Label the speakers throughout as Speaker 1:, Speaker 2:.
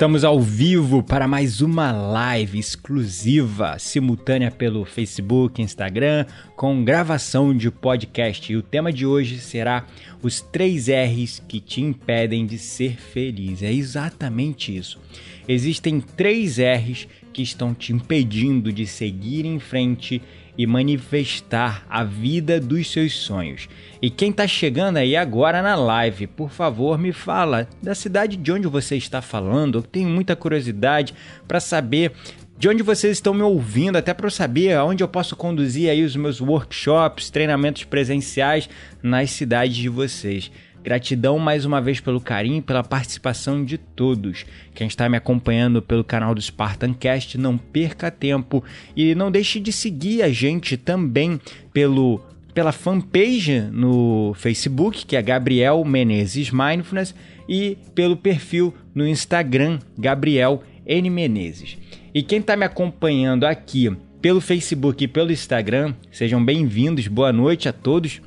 Speaker 1: Estamos ao vivo para mais uma live exclusiva, simultânea pelo Facebook, Instagram, com gravação de podcast. E o tema de hoje será os três R's que te impedem de ser feliz. É exatamente isso. Existem três R's que estão te impedindo de seguir em frente e manifestar a vida dos seus sonhos. E quem está chegando aí agora na live, por favor, me fala da cidade de onde você está falando. Eu tenho muita curiosidade para saber de onde vocês estão me ouvindo, até para eu saber aonde eu posso conduzir aí os meus workshops, treinamentos presenciais nas cidades de vocês. Gratidão mais uma vez pelo carinho e pela participação de todos. Quem está me acompanhando pelo canal do Spartancast, não perca tempo e não deixe de seguir a gente também pelo pela fanpage no Facebook, que é Gabriel Menezes Mindfulness, e pelo perfil no Instagram, Gabriel N. Menezes. E quem está me acompanhando aqui pelo Facebook e pelo Instagram, sejam bem-vindos, boa noite a todos.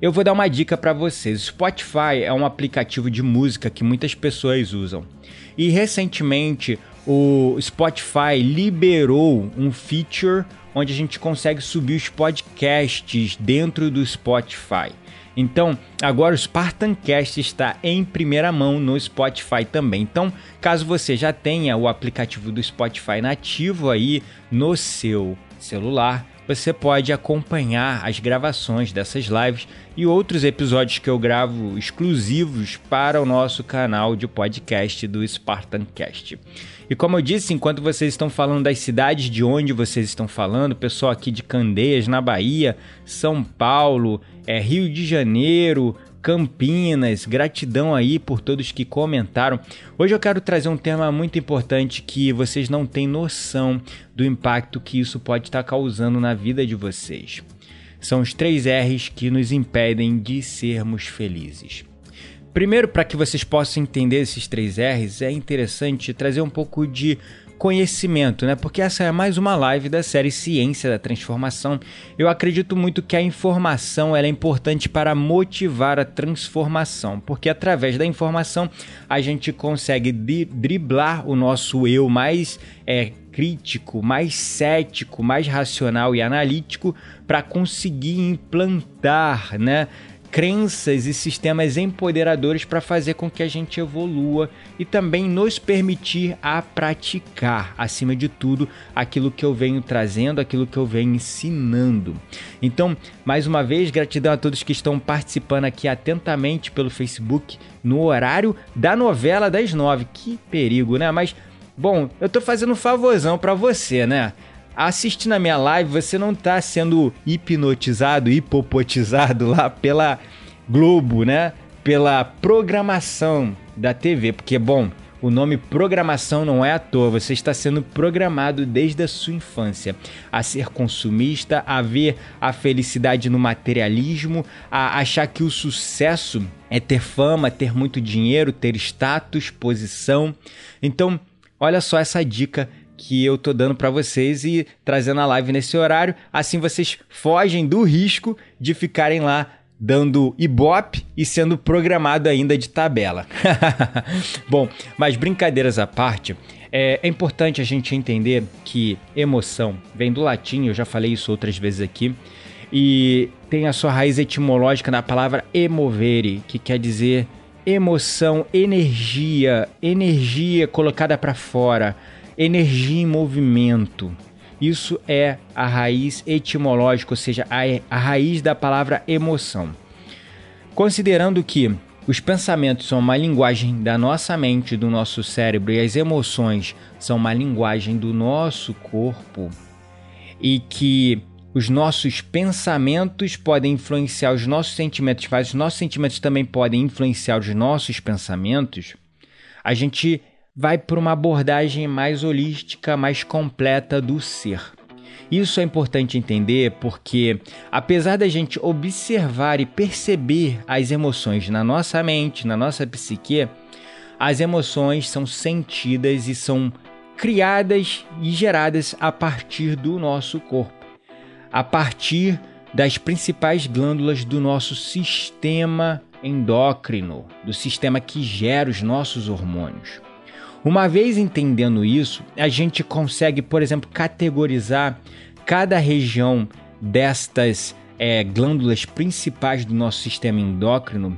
Speaker 1: Eu vou dar uma dica para vocês. Spotify é um aplicativo de música que muitas pessoas usam. E recentemente o Spotify liberou um feature onde a gente consegue subir os podcasts dentro do Spotify. Então, agora o Spartancast está em primeira mão no Spotify também. Então, caso você já tenha o aplicativo do Spotify nativo aí no seu celular, você pode acompanhar as gravações dessas lives e outros episódios que eu gravo exclusivos para o nosso canal de podcast do Spartancast. E como eu disse, enquanto vocês estão falando das cidades de onde vocês estão falando, pessoal aqui de Candeias, na Bahia, São Paulo, é, Rio de Janeiro, Campinas, gratidão aí por todos que comentaram. Hoje eu quero trazer um tema muito importante que vocês não têm noção do impacto que isso pode estar causando na vida de vocês. São os três R's que nos impedem de sermos felizes. Primeiro, para que vocês possam entender esses três R's, é interessante trazer um pouco de conhecimento, né? Porque essa é mais uma live da série Ciência da Transformação. Eu acredito muito que a informação é importante para motivar a transformação, porque através da informação a gente consegue driblar o nosso eu mais é, crítico, mais cético, mais racional e analítico para conseguir implantar, né? Crenças e sistemas empoderadores para fazer com que a gente evolua e também nos permitir a praticar, acima de tudo, aquilo que eu venho trazendo, aquilo que eu venho ensinando. Então, mais uma vez, gratidão a todos que estão participando aqui atentamente pelo Facebook no horário da novela das nove. Que perigo, né? Mas, bom, eu tô fazendo um favorzão para você, né? Assistindo a minha live, você não está sendo hipnotizado, hipopotizado lá pela Globo, né? Pela programação da TV, porque bom, o nome programação não é à toa, você está sendo programado desde a sua infância a ser consumista, a ver a felicidade no materialismo, a achar que o sucesso é ter fama, ter muito dinheiro, ter status, posição. Então, olha só essa dica que eu tô dando para vocês e trazendo a live nesse horário. Assim vocês fogem do risco de ficarem lá dando ibope e sendo programado ainda de tabela. Bom, mas brincadeiras à parte, é, é, importante a gente entender que emoção vem do latim, eu já falei isso outras vezes aqui, e tem a sua raiz etimológica na palavra emovere, que quer dizer emoção, energia, energia colocada para fora, energia em movimento. Isso é a raiz etimológica, ou seja, a, a raiz da palavra emoção. Considerando que os pensamentos são uma linguagem da nossa mente, do nosso cérebro, e as emoções são uma linguagem do nosso corpo, e que os nossos pensamentos podem influenciar os nossos sentimentos, mas os nossos sentimentos também podem influenciar os nossos pensamentos, a gente vai para uma abordagem mais holística, mais completa do ser. Isso é importante entender porque, apesar da gente observar e perceber as emoções na nossa mente, na nossa psique, as emoções são sentidas e são criadas e geradas a partir do nosso corpo a partir das principais glândulas do nosso sistema endócrino, do sistema que gera os nossos hormônios. Uma vez entendendo isso, a gente consegue, por exemplo, categorizar cada região destas é, glândulas principais do nosso sistema endócrino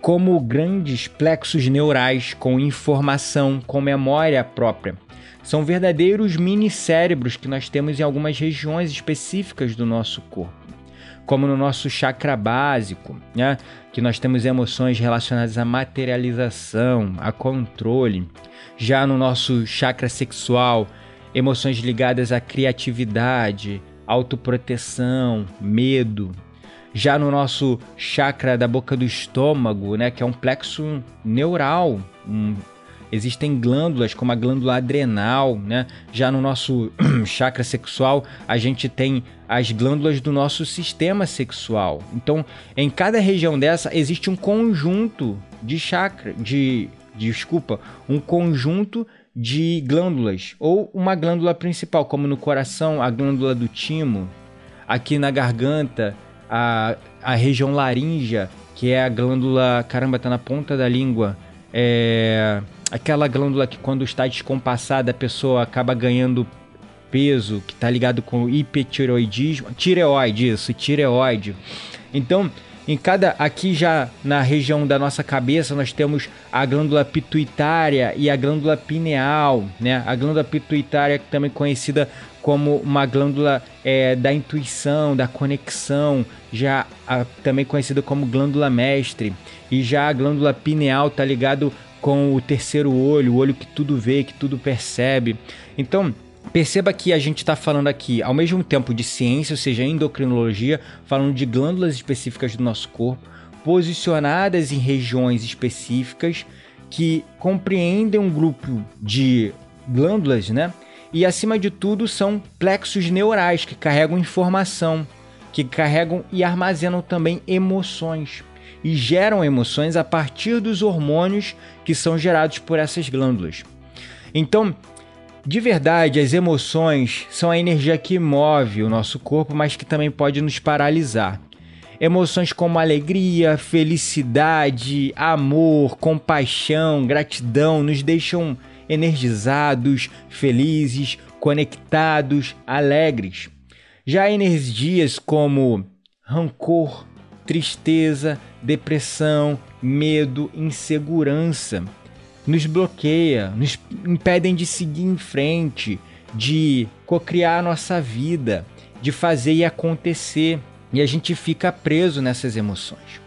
Speaker 1: como grandes plexos neurais com informação, com memória própria. São verdadeiros mini cérebros que nós temos em algumas regiões específicas do nosso corpo, como no nosso chakra básico, né? que nós temos emoções relacionadas à materialização, a controle. Já no nosso chakra sexual, emoções ligadas à criatividade, autoproteção, medo. Já no nosso chakra da boca do estômago, né, que é um plexo neural, um Existem glândulas como a glândula adrenal, né? Já no nosso chakra sexual, a gente tem as glândulas do nosso sistema sexual. Então, em cada região dessa existe um conjunto de chakra, de, de desculpa, um conjunto de glândulas ou uma glândula principal, como no coração, a glândula do timo, aqui na garganta, a, a região laríngea, que é a glândula, caramba, tá na ponta da língua, é aquela glândula que quando está descompassada a pessoa acaba ganhando peso, que está ligado com o hipertireoidismo, tireoide, isso, tireoide. Então, em cada aqui já na região da nossa cabeça nós temos a glândula pituitária e a glândula pineal, né? A glândula pituitária também conhecida como uma glândula é, da intuição, da conexão, já a, também conhecida como glândula mestre, e já a glândula pineal está ligado com o terceiro olho, o olho que tudo vê, que tudo percebe. Então, Perceba que a gente está falando aqui, ao mesmo tempo, de ciência, ou seja, endocrinologia, falando de glândulas específicas do nosso corpo, posicionadas em regiões específicas que compreendem um grupo de glândulas, né? E acima de tudo, são plexos neurais que carregam informação, que carregam e armazenam também emoções e geram emoções a partir dos hormônios que são gerados por essas glândulas. Então, de verdade, as emoções são a energia que move o nosso corpo, mas que também pode nos paralisar. Emoções como alegria, felicidade, amor, compaixão, gratidão nos deixam energizados, felizes, conectados, alegres. Já energias como rancor, tristeza, depressão, medo, insegurança. Nos bloqueia, nos impedem de seguir em frente, de cocriar nossa vida, de fazer e acontecer. E a gente fica preso nessas emoções.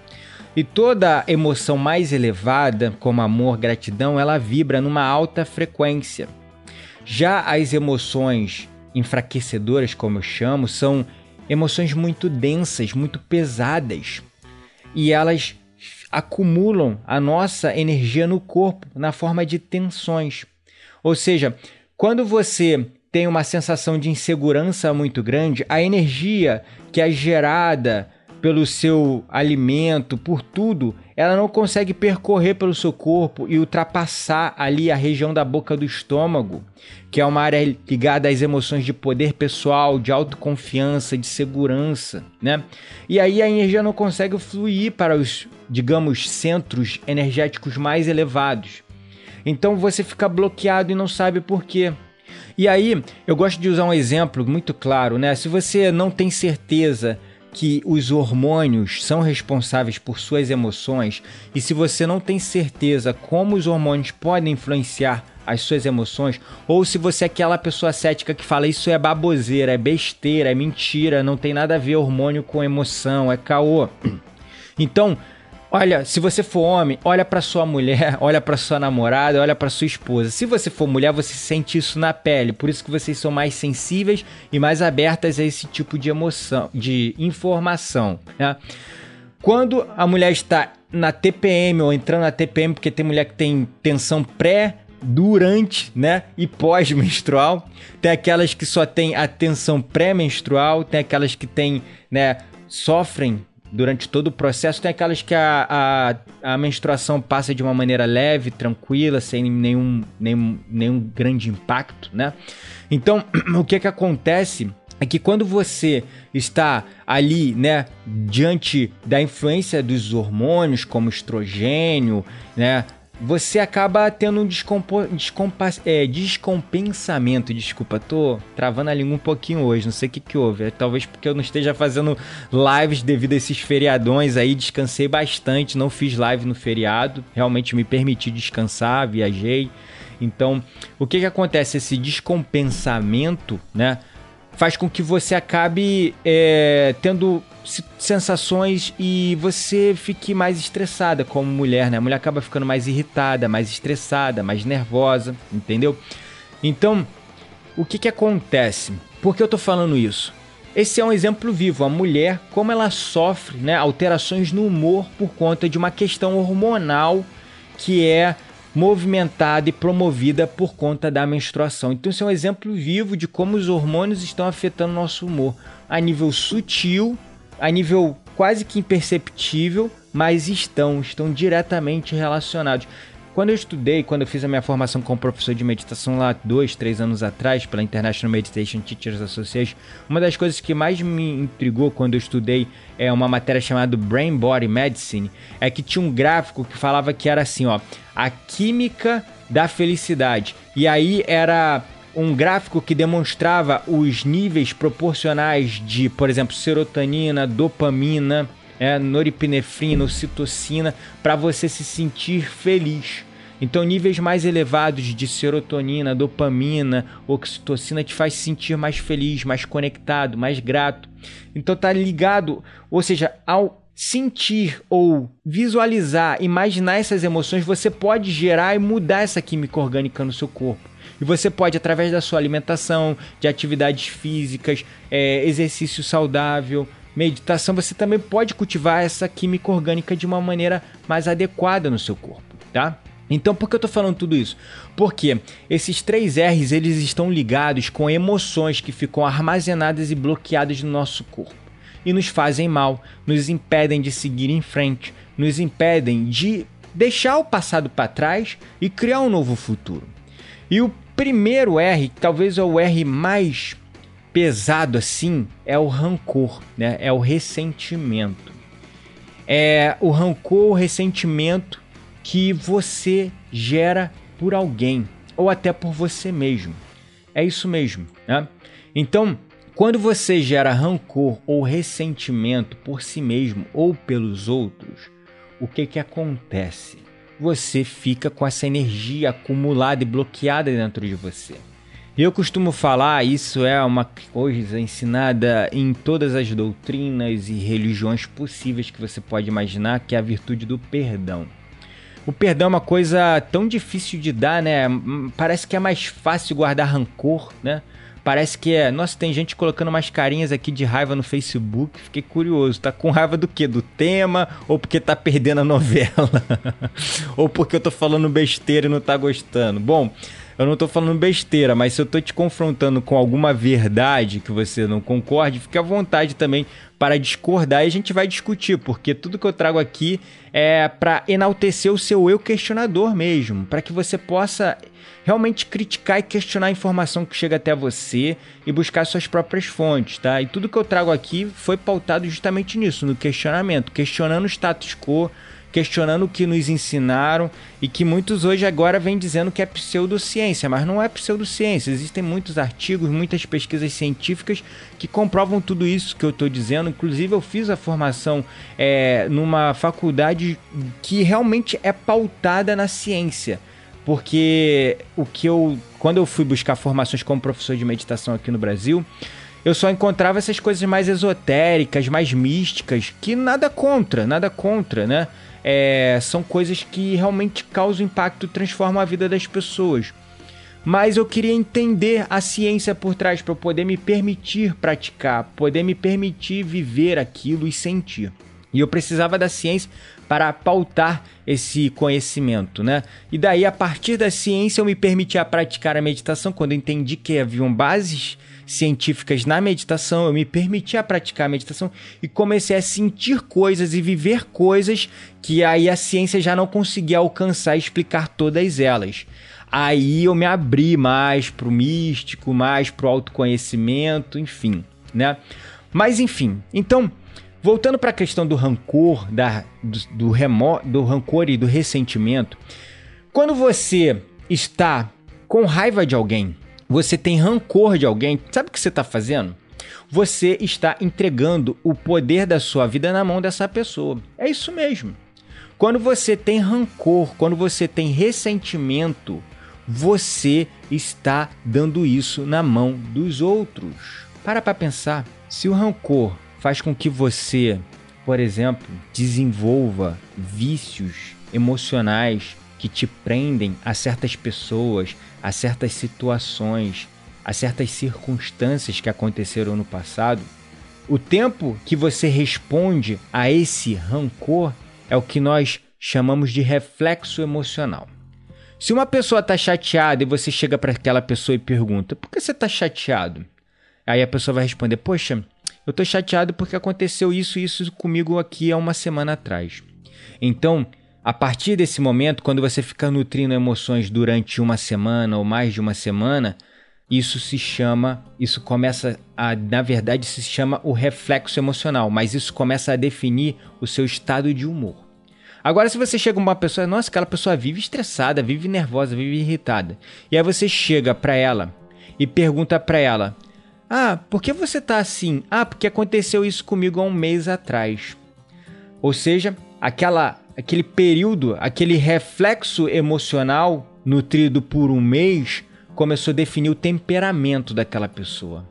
Speaker 1: E toda emoção mais elevada, como amor, gratidão, ela vibra numa alta frequência. Já as emoções enfraquecedoras, como eu chamo, são emoções muito densas, muito pesadas. E elas acumulam a nossa energia no corpo na forma de tensões. Ou seja, quando você tem uma sensação de insegurança muito grande, a energia que é gerada pelo seu alimento, por tudo, ela não consegue percorrer pelo seu corpo e ultrapassar ali a região da boca do estômago, que é uma área ligada às emoções de poder pessoal, de autoconfiança, de segurança, né? E aí a energia não consegue fluir para os, digamos, centros energéticos mais elevados. Então você fica bloqueado e não sabe por quê. E aí, eu gosto de usar um exemplo muito claro, né? Se você não tem certeza que os hormônios são responsáveis por suas emoções e se você não tem certeza como os hormônios podem influenciar as suas emoções, ou se você é aquela pessoa cética que fala isso é baboseira, é besteira, é mentira, não tem nada a ver hormônio com emoção, é caô. Então, Olha, se você for homem, olha para sua mulher, olha para sua namorada, olha para sua esposa. Se você for mulher, você sente isso na pele. Por isso que vocês são mais sensíveis e mais abertas a esse tipo de emoção, de informação. Né? Quando a mulher está na TPM ou entrando na TPM, porque tem mulher que tem tensão pré durante, né, e pós-menstrual. Tem aquelas que só tem a tensão pré-menstrual, tem aquelas que tem, né, sofrem durante todo o processo. Tem aquelas que a, a, a, menstruação passa de uma maneira leve, tranquila, sem nenhum, nenhum, nenhum grande impacto, né? Então, o que que acontece é que quando você está ali, né, diante da influência dos hormônios como estrogênio, né, você acaba tendo um descompo, descompa, é, descompensamento. Desculpa, tô travando a língua um pouquinho hoje, não sei o que, que houve. É, talvez porque eu não esteja fazendo lives devido a esses feriadões aí. Descansei bastante, não fiz live no feriado. Realmente me permiti descansar, viajei. Então, o que, que acontece? Esse descompensamento, né? Faz com que você acabe é, tendo sensações e você fique mais estressada como mulher, né? A mulher acaba ficando mais irritada, mais estressada, mais nervosa, entendeu? Então, o que que acontece? Por que eu tô falando isso? Esse é um exemplo vivo, a mulher, como ela sofre né, alterações no humor por conta de uma questão hormonal que é movimentada e promovida por conta da menstruação. Então, isso é um exemplo vivo de como os hormônios estão afetando nosso humor a nível sutil a nível quase que imperceptível, mas estão, estão diretamente relacionados. Quando eu estudei, quando eu fiz a minha formação como professor de meditação lá dois, três anos atrás, pela International Meditation Teachers Association, uma das coisas que mais me intrigou quando eu estudei é uma matéria chamada Brain Body Medicine, é que tinha um gráfico que falava que era assim, ó, a química da felicidade. E aí era um gráfico que demonstrava os níveis proporcionais de, por exemplo, serotonina, dopamina, é, noripinefrina, ocitocina, para você se sentir feliz. Então, níveis mais elevados de serotonina, dopamina, oxitocina te faz sentir mais feliz, mais conectado, mais grato. Então, tá ligado, ou seja, ao sentir ou visualizar, imaginar essas emoções, você pode gerar e mudar essa química orgânica no seu corpo. E você pode, através da sua alimentação, de atividades físicas, é, exercício saudável, meditação, você também pode cultivar essa química orgânica de uma maneira mais adequada no seu corpo, tá? Então, por que eu estou falando tudo isso? Porque esses três R's eles estão ligados com emoções que ficam armazenadas e bloqueadas no nosso corpo e nos fazem mal, nos impedem de seguir em frente, nos impedem de deixar o passado para trás e criar um novo futuro. E o primeiro R, que talvez é o R mais pesado assim, é o rancor, né? É o ressentimento. É o rancor, o ressentimento que você gera por alguém ou até por você mesmo. É isso mesmo, né? Então, quando você gera rancor ou ressentimento por si mesmo ou pelos outros, o que que acontece? Você fica com essa energia acumulada e bloqueada dentro de você. Eu costumo falar, isso é uma coisa ensinada em todas as doutrinas e religiões possíveis que você pode imaginar, que é a virtude do perdão. O perdão é uma coisa tão difícil de dar, né? Parece que é mais fácil guardar rancor, né? Parece que é. Nossa, tem gente colocando umas carinhas aqui de raiva no Facebook. Fiquei curioso. Tá com raiva do quê? Do tema? Ou porque tá perdendo a novela? ou porque eu tô falando besteira e não tá gostando? Bom, eu não tô falando besteira, mas se eu tô te confrontando com alguma verdade que você não concorde, fique à vontade também para discordar e a gente vai discutir, porque tudo que eu trago aqui é para enaltecer o seu eu questionador mesmo, para que você possa realmente criticar e questionar a informação que chega até você e buscar suas próprias fontes, tá? E tudo que eu trago aqui foi pautado justamente nisso, no questionamento, questionando o status quo, questionando o que nos ensinaram e que muitos hoje agora vêm dizendo que é pseudociência, mas não é pseudociência. Existem muitos artigos, muitas pesquisas científicas que comprovam tudo isso que eu estou dizendo. Inclusive, eu fiz a formação é, numa faculdade que realmente é pautada na ciência. Porque o que eu. Quando eu fui buscar formações como professor de meditação aqui no Brasil, eu só encontrava essas coisas mais esotéricas, mais místicas, que nada contra, nada contra, né? É, são coisas que realmente causam impacto e transformam a vida das pessoas. Mas eu queria entender a ciência por trás para poder me permitir praticar, poder me permitir viver aquilo e sentir. E eu precisava da ciência para pautar esse conhecimento, né? E daí, a partir da ciência, eu me permitia praticar a meditação quando eu entendi que haviam bases científicas na meditação, eu me permitia praticar a meditação e comecei a sentir coisas e viver coisas que aí a ciência já não conseguia alcançar e explicar todas elas. Aí eu me abri mais para o místico, mais para o autoconhecimento, enfim, né? Mas enfim, então voltando para a questão do rancor, da, do, do, do rancor e do ressentimento, quando você está com raiva de alguém, você tem rancor de alguém, sabe o que você está fazendo? Você está entregando o poder da sua vida na mão dessa pessoa. É isso mesmo. Quando você tem rancor, quando você tem ressentimento, você está dando isso na mão dos outros. Para para pensar. Se o rancor faz com que você, por exemplo, desenvolva vícios emocionais que te prendem a certas pessoas, a certas situações, a certas circunstâncias que aconteceram no passado, o tempo que você responde a esse rancor é o que nós chamamos de reflexo emocional. Se uma pessoa está chateada e você chega para aquela pessoa e pergunta: por que você está chateado? Aí a pessoa vai responder: poxa, eu estou chateado porque aconteceu isso e isso comigo aqui há uma semana atrás. Então, a partir desse momento, quando você fica nutrindo emoções durante uma semana ou mais de uma semana, isso se chama, isso começa a, na verdade, se chama o reflexo emocional, mas isso começa a definir o seu estado de humor. Agora, se você chega uma pessoa, nossa, aquela pessoa vive estressada, vive nervosa, vive irritada, e aí você chega para ela e pergunta para ela: Ah, por que você tá assim? Ah, porque aconteceu isso comigo há um mês atrás. Ou seja, aquela aquele período, aquele reflexo emocional nutrido por um mês começou a definir o temperamento daquela pessoa.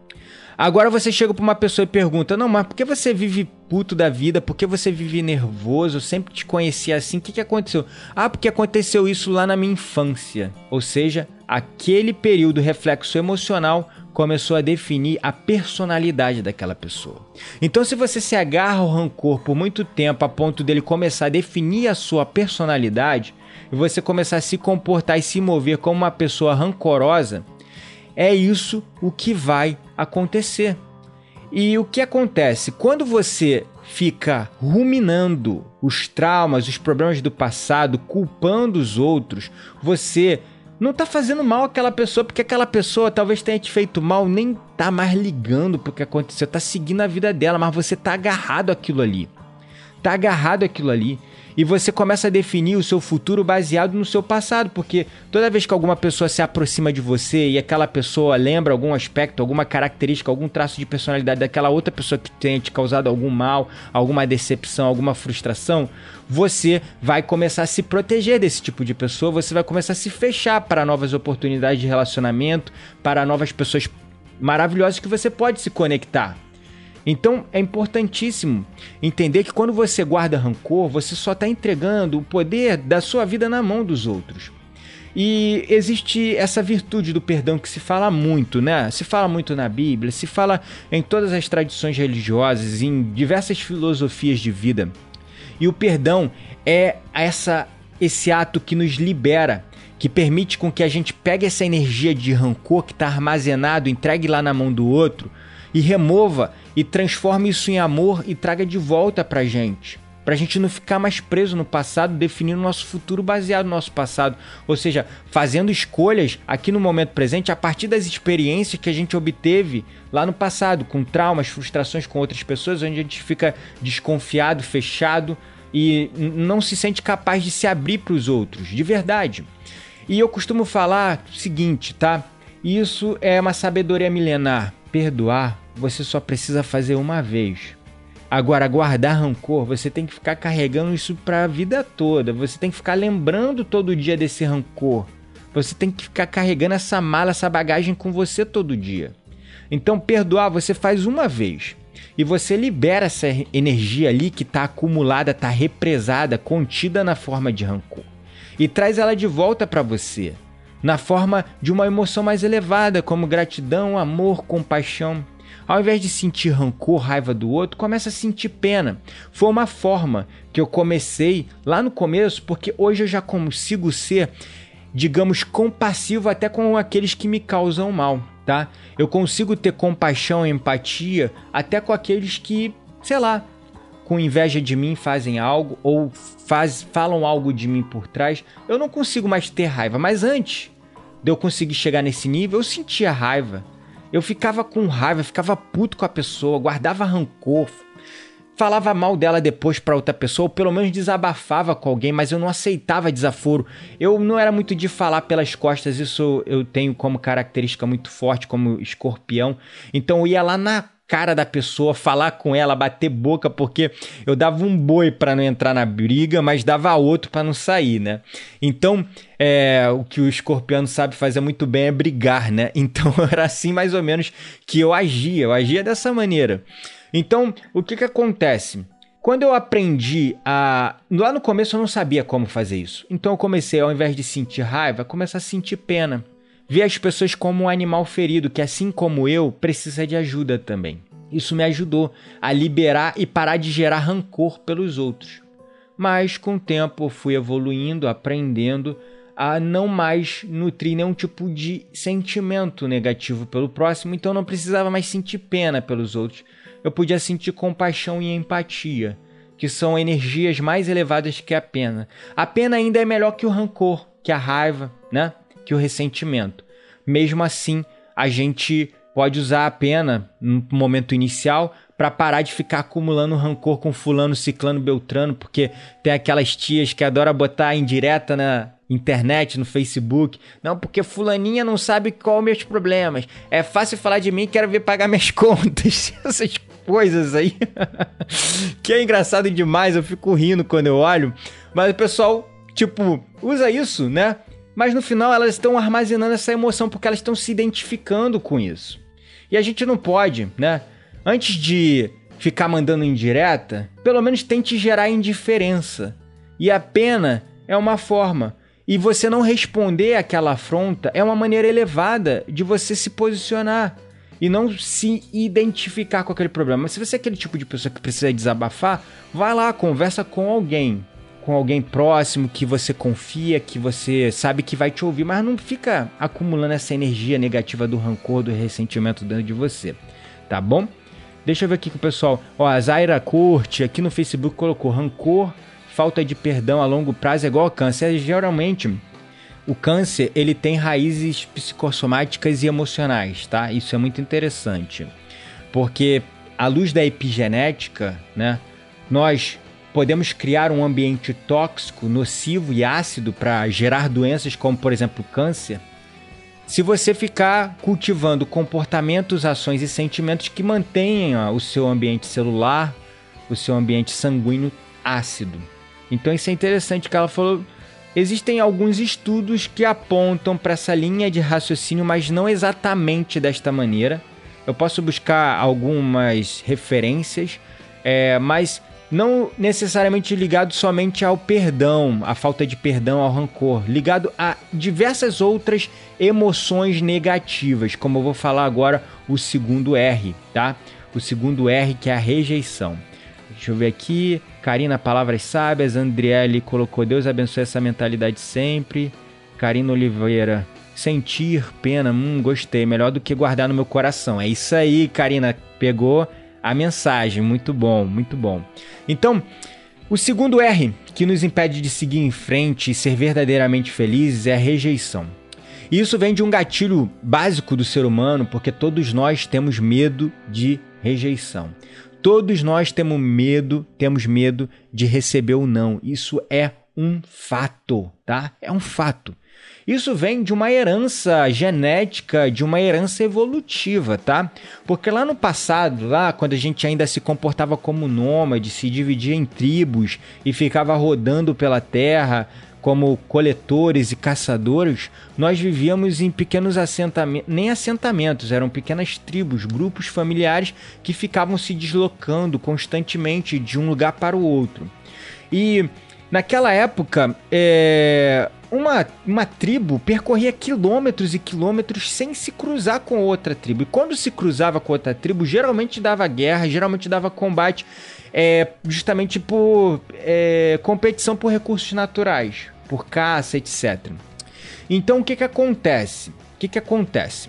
Speaker 1: Agora você chega para uma pessoa e pergunta: Não, mas por que você vive puto da vida? Por que você vive nervoso? Eu sempre te conhecia assim. O que, que aconteceu? Ah, porque aconteceu isso lá na minha infância. Ou seja, aquele período reflexo emocional começou a definir a personalidade daquela pessoa. Então, se você se agarra ao rancor por muito tempo a ponto dele começar a definir a sua personalidade e você começar a se comportar e se mover como uma pessoa rancorosa, é isso o que vai acontecer. E o que acontece quando você fica ruminando os traumas, os problemas do passado, culpando os outros, você não tá fazendo mal àquela pessoa, porque aquela pessoa talvez tenha te feito mal, nem tá mais ligando pro que aconteceu, tá seguindo a vida dela, mas você tá agarrado àquilo ali. Tá agarrado àquilo ali. E você começa a definir o seu futuro baseado no seu passado, porque toda vez que alguma pessoa se aproxima de você e aquela pessoa lembra algum aspecto, alguma característica, algum traço de personalidade daquela outra pessoa que tenha te causado algum mal, alguma decepção, alguma frustração, você vai começar a se proteger desse tipo de pessoa, você vai começar a se fechar para novas oportunidades de relacionamento, para novas pessoas maravilhosas que você pode se conectar. Então é importantíssimo entender que quando você guarda rancor, você só está entregando o poder da sua vida na mão dos outros. E existe essa virtude do perdão que se fala muito, né? Se fala muito na Bíblia, se fala em todas as tradições religiosas, em diversas filosofias de vida. E o perdão é essa esse ato que nos libera, que permite com que a gente pegue essa energia de rancor que está armazenado, entregue lá na mão do outro e remova e transforme isso em amor e traga de volta pra gente. Pra gente não ficar mais preso no passado, definindo nosso futuro baseado no nosso passado. Ou seja, fazendo escolhas aqui no momento presente a partir das experiências que a gente obteve lá no passado, com traumas, frustrações com outras pessoas, onde a gente fica desconfiado, fechado e não se sente capaz de se abrir para os outros, de verdade. E eu costumo falar o seguinte, tá? Isso é uma sabedoria milenar. Perdoar, você só precisa fazer uma vez. Agora, guardar rancor, você tem que ficar carregando isso para a vida toda. Você tem que ficar lembrando todo dia desse rancor. Você tem que ficar carregando essa mala, essa bagagem com você todo dia. Então, perdoar você faz uma vez e você libera essa energia ali que está acumulada, está represada, contida na forma de rancor e traz ela de volta para você na forma de uma emoção mais elevada, como gratidão, amor, compaixão. Ao invés de sentir rancor, raiva do outro, começa a sentir pena. Foi uma forma que eu comecei lá no começo, porque hoje eu já consigo ser, digamos, compassivo até com aqueles que me causam mal tá? Eu consigo ter compaixão empatia até com aqueles que, sei lá, com inveja de mim fazem algo ou faz, falam algo de mim por trás. Eu não consigo mais ter raiva, mas antes de eu conseguir chegar nesse nível, eu sentia raiva. Eu ficava com raiva, ficava puto com a pessoa, guardava rancor, falava mal dela depois para outra pessoa, ou pelo menos desabafava com alguém, mas eu não aceitava desaforo. Eu não era muito de falar pelas costas, isso eu tenho como característica muito forte como escorpião. Então eu ia lá na cara da pessoa, falar com ela, bater boca, porque eu dava um boi para não entrar na briga, mas dava outro para não sair, né? Então, é, o que o escorpião sabe fazer muito bem é brigar, né? Então era assim mais ou menos que eu agia, eu agia dessa maneira. Então, o que que acontece? Quando eu aprendi a. Lá no começo eu não sabia como fazer isso. Então eu comecei, ao invés de sentir raiva, começar a sentir pena. Ver as pessoas como um animal ferido, que assim como eu, precisa de ajuda também. Isso me ajudou a liberar e parar de gerar rancor pelos outros. Mas com o tempo fui evoluindo, aprendendo a não mais nutrir nenhum tipo de sentimento negativo pelo próximo, então não precisava mais sentir pena pelos outros eu podia sentir compaixão e empatia, que são energias mais elevadas que a pena. A pena ainda é melhor que o rancor, que a raiva, né? Que o ressentimento. Mesmo assim, a gente pode usar a pena no momento inicial para parar de ficar acumulando rancor com fulano, ciclano, beltrano, porque tem aquelas tias que adoram botar indireta na internet, no Facebook. Não, porque fulaninha não sabe qual meus problemas. É fácil falar de mim, quero ver pagar minhas contas. Essas coisas aí. que é engraçado demais, eu fico rindo quando eu olho. Mas o pessoal, tipo, usa isso, né? Mas no final elas estão armazenando essa emoção porque elas estão se identificando com isso. E a gente não pode, né? Antes de ficar mandando indireta, pelo menos tente gerar indiferença. E a pena é uma forma. E você não responder aquela afronta é uma maneira elevada de você se posicionar e não se identificar com aquele problema. Mas se você é aquele tipo de pessoa que precisa desabafar, vai lá, conversa com alguém, com alguém próximo que você confia, que você sabe que vai te ouvir, mas não fica acumulando essa energia negativa do rancor, do ressentimento dentro de você, tá bom? Deixa eu ver aqui com o pessoal. Ó, a Zaira Curte aqui no Facebook colocou rancor, falta de perdão a longo prazo é igual a câncer. É, geralmente o câncer ele tem raízes psicossomáticas e emocionais, tá? Isso é muito interessante, porque à luz da epigenética, né, nós podemos criar um ambiente tóxico, nocivo e ácido para gerar doenças como, por exemplo, câncer. Se você ficar cultivando comportamentos, ações e sentimentos que mantenham o seu ambiente celular, o seu ambiente sanguíneo ácido. Então isso é interessante que ela falou Existem alguns estudos que apontam para essa linha de raciocínio, mas não exatamente desta maneira. Eu posso buscar algumas referências, é, mas não necessariamente ligado somente ao perdão, à falta de perdão, ao rancor, ligado a diversas outras emoções negativas, como eu vou falar agora o segundo R, tá? O segundo R que é a rejeição. Deixa eu ver aqui. Karina, palavras sábias. Andriele colocou: Deus abençoe essa mentalidade sempre. Karina Oliveira, sentir pena. Hum, gostei. Melhor do que guardar no meu coração. É isso aí, Karina. Pegou a mensagem. Muito bom, muito bom. Então, o segundo R que nos impede de seguir em frente e ser verdadeiramente felizes é a rejeição. E isso vem de um gatilho básico do ser humano, porque todos nós temos medo de rejeição. Todos nós temos medo, temos medo de receber o não. Isso é um fato, tá? É um fato. Isso vem de uma herança genética, de uma herança evolutiva, tá? Porque lá no passado, lá quando a gente ainda se comportava como nômade, se dividia em tribos e ficava rodando pela terra como coletores e caçadores, nós vivíamos em pequenos assentamentos, nem assentamentos, eram pequenas tribos, grupos familiares que ficavam se deslocando constantemente de um lugar para o outro. E naquela época, é, uma, uma tribo percorria quilômetros e quilômetros sem se cruzar com outra tribo. E quando se cruzava com outra tribo, geralmente dava guerra, geralmente dava combate, é, justamente por é, competição por recursos naturais, por caça, etc. Então o que, que acontece? O que, que acontece?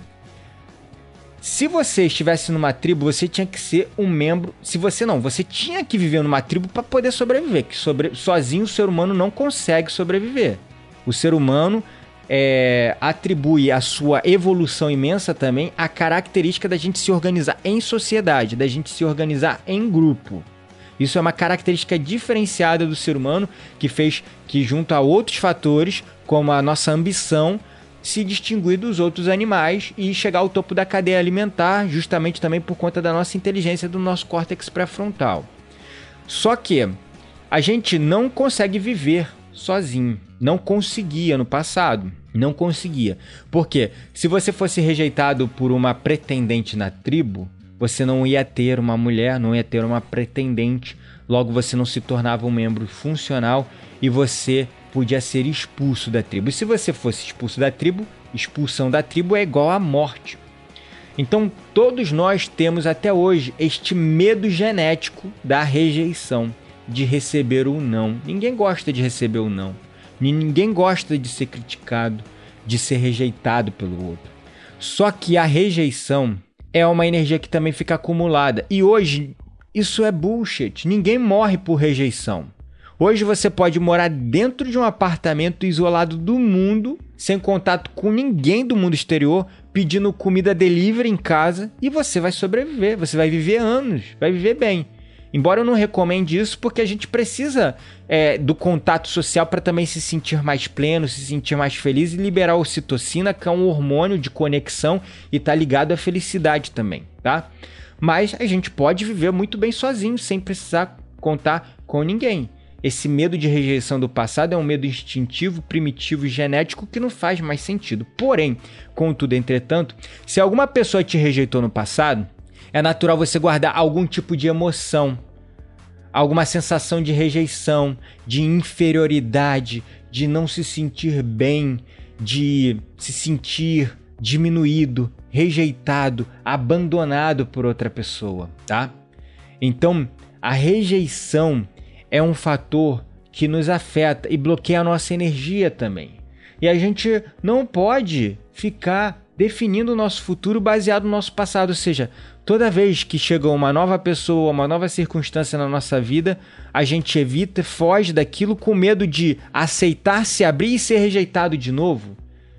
Speaker 1: Se você estivesse numa tribo, você tinha que ser um membro. Se você não, você tinha que viver numa tribo para poder sobreviver. Que sobre, sozinho o ser humano não consegue sobreviver. O ser humano é, atribui a sua evolução imensa também a característica da gente se organizar em sociedade, da gente se organizar em grupo. Isso é uma característica diferenciada do ser humano que fez que, junto a outros fatores, como a nossa ambição, se distinguir dos outros animais e chegar ao topo da cadeia alimentar, justamente também por conta da nossa inteligência do nosso córtex pré-frontal. Só que a gente não consegue viver sozinho. Não conseguia no passado. Não conseguia. Porque se você fosse rejeitado por uma pretendente na tribo, você não ia ter uma mulher, não ia ter uma pretendente. Logo você não se tornava um membro funcional e você podia ser expulso da tribo. E se você fosse expulso da tribo, expulsão da tribo é igual à morte. Então, todos nós temos até hoje este medo genético da rejeição de receber o não. Ninguém gosta de receber o não. Ninguém gosta de ser criticado, de ser rejeitado pelo outro. Só que a rejeição é uma energia que também fica acumulada. E hoje isso é bullshit. Ninguém morre por rejeição. Hoje você pode morar dentro de um apartamento isolado do mundo, sem contato com ninguém do mundo exterior, pedindo comida delivery em casa e você vai sobreviver. Você vai viver anos, vai viver bem. Embora eu não recomende isso, porque a gente precisa é, do contato social para também se sentir mais pleno, se sentir mais feliz e liberar ocitocina, que é um hormônio de conexão e tá ligado à felicidade também, tá? Mas a gente pode viver muito bem sozinho, sem precisar contar com ninguém. Esse medo de rejeição do passado é um medo instintivo, primitivo e genético que não faz mais sentido. Porém, contudo, entretanto, se alguma pessoa te rejeitou no passado, é natural você guardar algum tipo de emoção, alguma sensação de rejeição, de inferioridade, de não se sentir bem, de se sentir diminuído, rejeitado, abandonado por outra pessoa, tá? Então, a rejeição é um fator que nos afeta e bloqueia a nossa energia também. E a gente não pode ficar definindo o nosso futuro baseado no nosso passado, ou seja, toda vez que chega uma nova pessoa, uma nova circunstância na nossa vida, a gente evita, foge daquilo com medo de aceitar, se abrir e ser rejeitado de novo.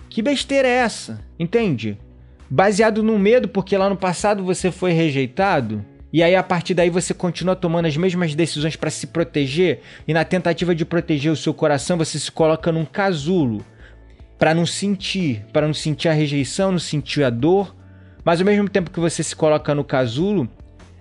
Speaker 1: Que besteira é essa? Entende? Baseado no medo porque lá no passado você foi rejeitado, e aí a partir daí você continua tomando as mesmas decisões para se proteger, e na tentativa de proteger o seu coração você se coloca num casulo para não sentir, para não sentir a rejeição, não sentir a dor, mas ao mesmo tempo que você se coloca no casulo,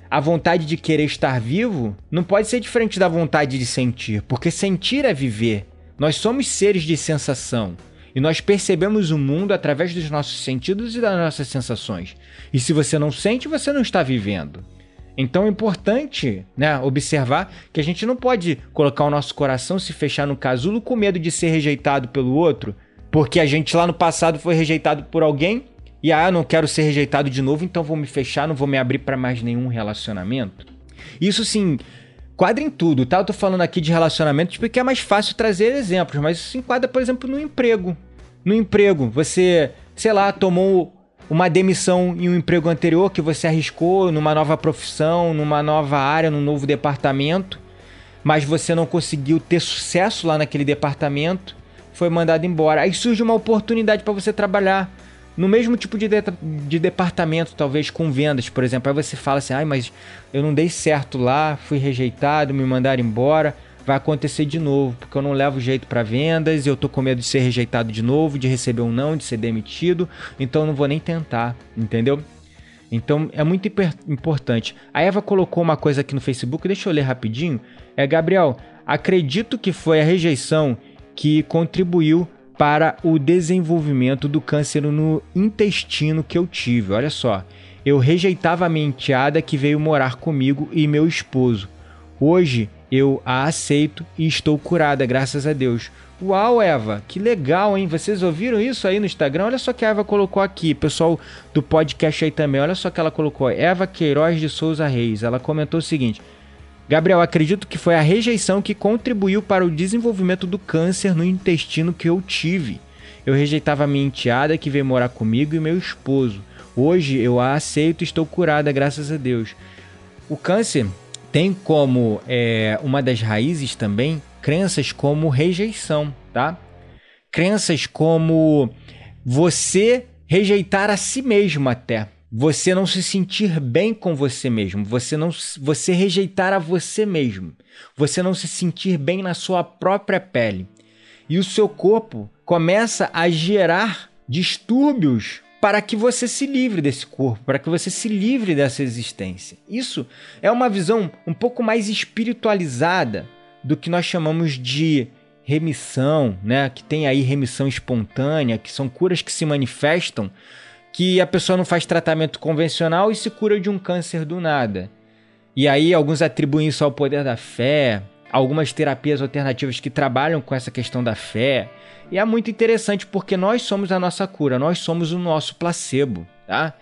Speaker 1: a vontade de querer estar vivo não pode ser diferente da vontade de sentir, porque sentir é viver. Nós somos seres de sensação e nós percebemos o mundo através dos nossos sentidos e das nossas sensações. E se você não sente, você não está vivendo. Então é importante né, observar que a gente não pode colocar o nosso coração, se fechar no casulo com medo de ser rejeitado pelo outro, porque a gente lá no passado foi rejeitado por alguém e ah, não quero ser rejeitado de novo, então vou me fechar, não vou me abrir para mais nenhum relacionamento. Isso sim, quadra em tudo, tá? Eu tô falando aqui de relacionamento porque é mais fácil trazer exemplos, mas isso enquadra, por exemplo, no emprego. No emprego, você, sei lá, tomou uma demissão em um emprego anterior que você arriscou numa nova profissão, numa nova área, num novo departamento, mas você não conseguiu ter sucesso lá naquele departamento foi mandado embora. Aí surge uma oportunidade para você trabalhar no mesmo tipo de, de, de, departamento, talvez com vendas, por exemplo. Aí você fala assim: ai, mas eu não dei certo lá, fui rejeitado, me mandaram embora. Vai acontecer de novo, porque eu não levo jeito para vendas, eu tô com medo de ser rejeitado de novo, de receber um não, de ser demitido, então eu não vou nem tentar, entendeu? Então é muito importante. A Eva colocou uma coisa aqui no Facebook, deixa eu ler rapidinho. É, Gabriel, acredito que foi a rejeição que contribuiu para o desenvolvimento do câncer no intestino que eu tive. Olha só, eu rejeitava a minha enteada que veio morar comigo e meu esposo. Hoje eu a aceito e estou curada, graças a Deus. Uau, Eva, que legal, hein? Vocês ouviram isso aí no Instagram? Olha só que a Eva colocou aqui, pessoal do podcast aí também. Olha só que ela colocou, Eva Queiroz de Souza Reis. Ela comentou o seguinte: Gabriel, acredito que foi a rejeição que contribuiu para o desenvolvimento do câncer no intestino que eu tive. Eu rejeitava minha enteada que veio morar comigo e meu esposo. Hoje eu a aceito e estou curada, graças a Deus. O câncer tem como é, uma das raízes também crenças como rejeição, tá? Crenças como você rejeitar a si mesmo até você não se sentir bem com você mesmo, você não você rejeitar a você mesmo, você não se sentir bem na sua própria pele. E o seu corpo começa a gerar distúrbios para que você se livre desse corpo, para que você se livre dessa existência. Isso é uma visão um pouco mais espiritualizada do que nós chamamos de remissão, né? Que tem aí remissão espontânea, que são curas que se manifestam que a pessoa não faz tratamento convencional e se cura de um câncer do nada. E aí alguns atribuem isso ao poder da fé, algumas terapias alternativas que trabalham com essa questão da fé. E é muito interessante porque nós somos a nossa cura, nós somos o nosso placebo, tá?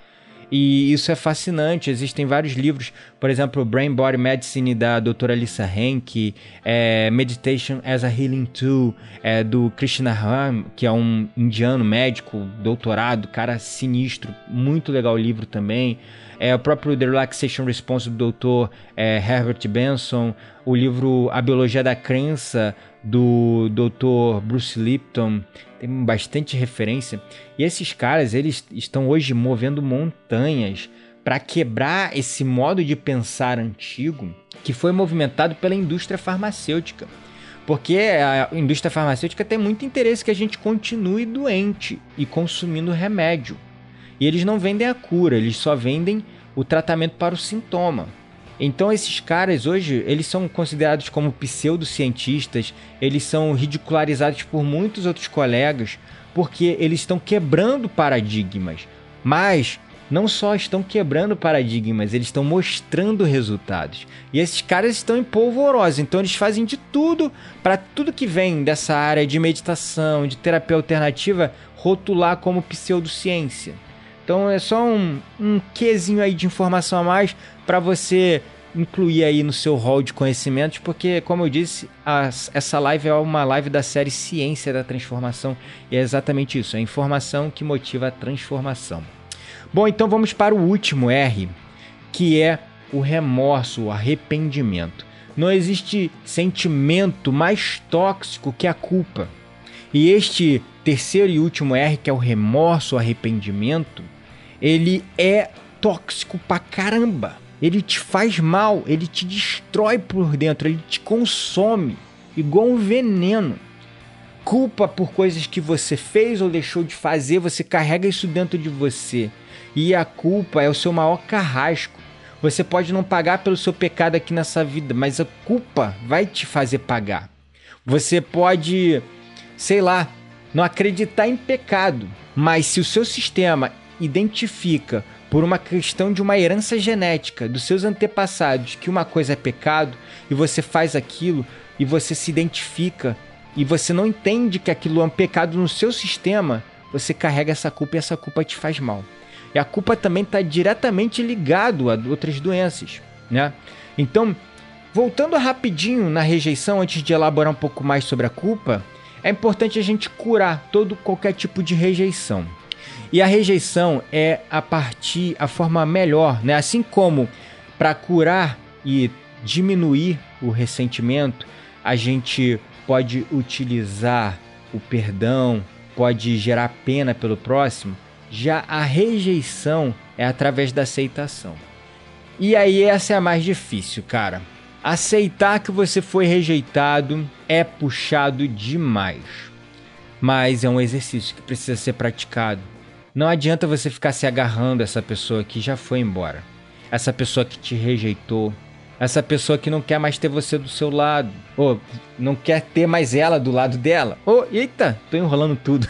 Speaker 1: E isso é fascinante. Existem vários livros, por exemplo, Brain Body Medicine da doutora Lisa Henke, é, Meditation as a Healing Tool é, do Krishna Ram, que é um indiano médico, doutorado, cara sinistro, muito legal o livro também. É, o próprio The Relaxation Response do doutor é, Herbert Benson, o livro A Biologia da Crença do Dr. Bruce Lipton, tem bastante referência. E esses caras, eles estão hoje movendo montanhas para quebrar esse modo de pensar antigo que foi movimentado pela indústria farmacêutica. Porque a indústria farmacêutica tem muito interesse que a gente continue doente e consumindo remédio. E eles não vendem a cura, eles só vendem o tratamento para o sintoma. Então esses caras hoje, eles são considerados como pseudocientistas, eles são ridicularizados por muitos outros colegas, porque eles estão quebrando paradigmas. Mas não só estão quebrando paradigmas, eles estão mostrando resultados. E esses caras estão em polvorosa, então eles fazem de tudo para tudo que vem dessa área de meditação, de terapia alternativa, rotular como pseudociência. Então é só um, um quesinho aí de informação a mais para você incluir aí no seu hall de conhecimentos, porque, como eu disse, a, essa live é uma live da série Ciência da Transformação e é exatamente isso, é a informação que motiva a transformação. Bom, então vamos para o último R, que é o remorso, o arrependimento. Não existe sentimento mais tóxico que a culpa. E este terceiro e último R, que é o remorso, o arrependimento, ele é tóxico pra caramba. Ele te faz mal, ele te destrói por dentro, ele te consome, igual um veneno. Culpa por coisas que você fez ou deixou de fazer, você carrega isso dentro de você. E a culpa é o seu maior carrasco. Você pode não pagar pelo seu pecado aqui nessa vida, mas a culpa vai te fazer pagar. Você pode, sei lá, não acreditar em pecado, mas se o seu sistema identifica por uma questão de uma herança genética dos seus antepassados que uma coisa é pecado e você faz aquilo e você se identifica e você não entende que aquilo é um pecado no seu sistema, você carrega essa culpa e essa culpa te faz mal. E a culpa também está diretamente ligado a outras doenças, né? Então, voltando rapidinho na rejeição antes de elaborar um pouco mais sobre a culpa, é importante a gente curar todo qualquer tipo de rejeição. E a rejeição é a partir a forma melhor, né? Assim como para curar e diminuir o ressentimento, a gente pode utilizar o perdão, pode gerar pena pelo próximo. Já a rejeição é através da aceitação. E aí essa é a mais difícil, cara. Aceitar que você foi rejeitado é puxado demais. Mas é um exercício que precisa ser praticado. Não adianta você ficar se agarrando a essa pessoa que já foi embora. Essa pessoa que te rejeitou. Essa pessoa que não quer mais ter você do seu lado. Ou não quer ter mais ela do lado dela. Oh, eita, tô enrolando tudo.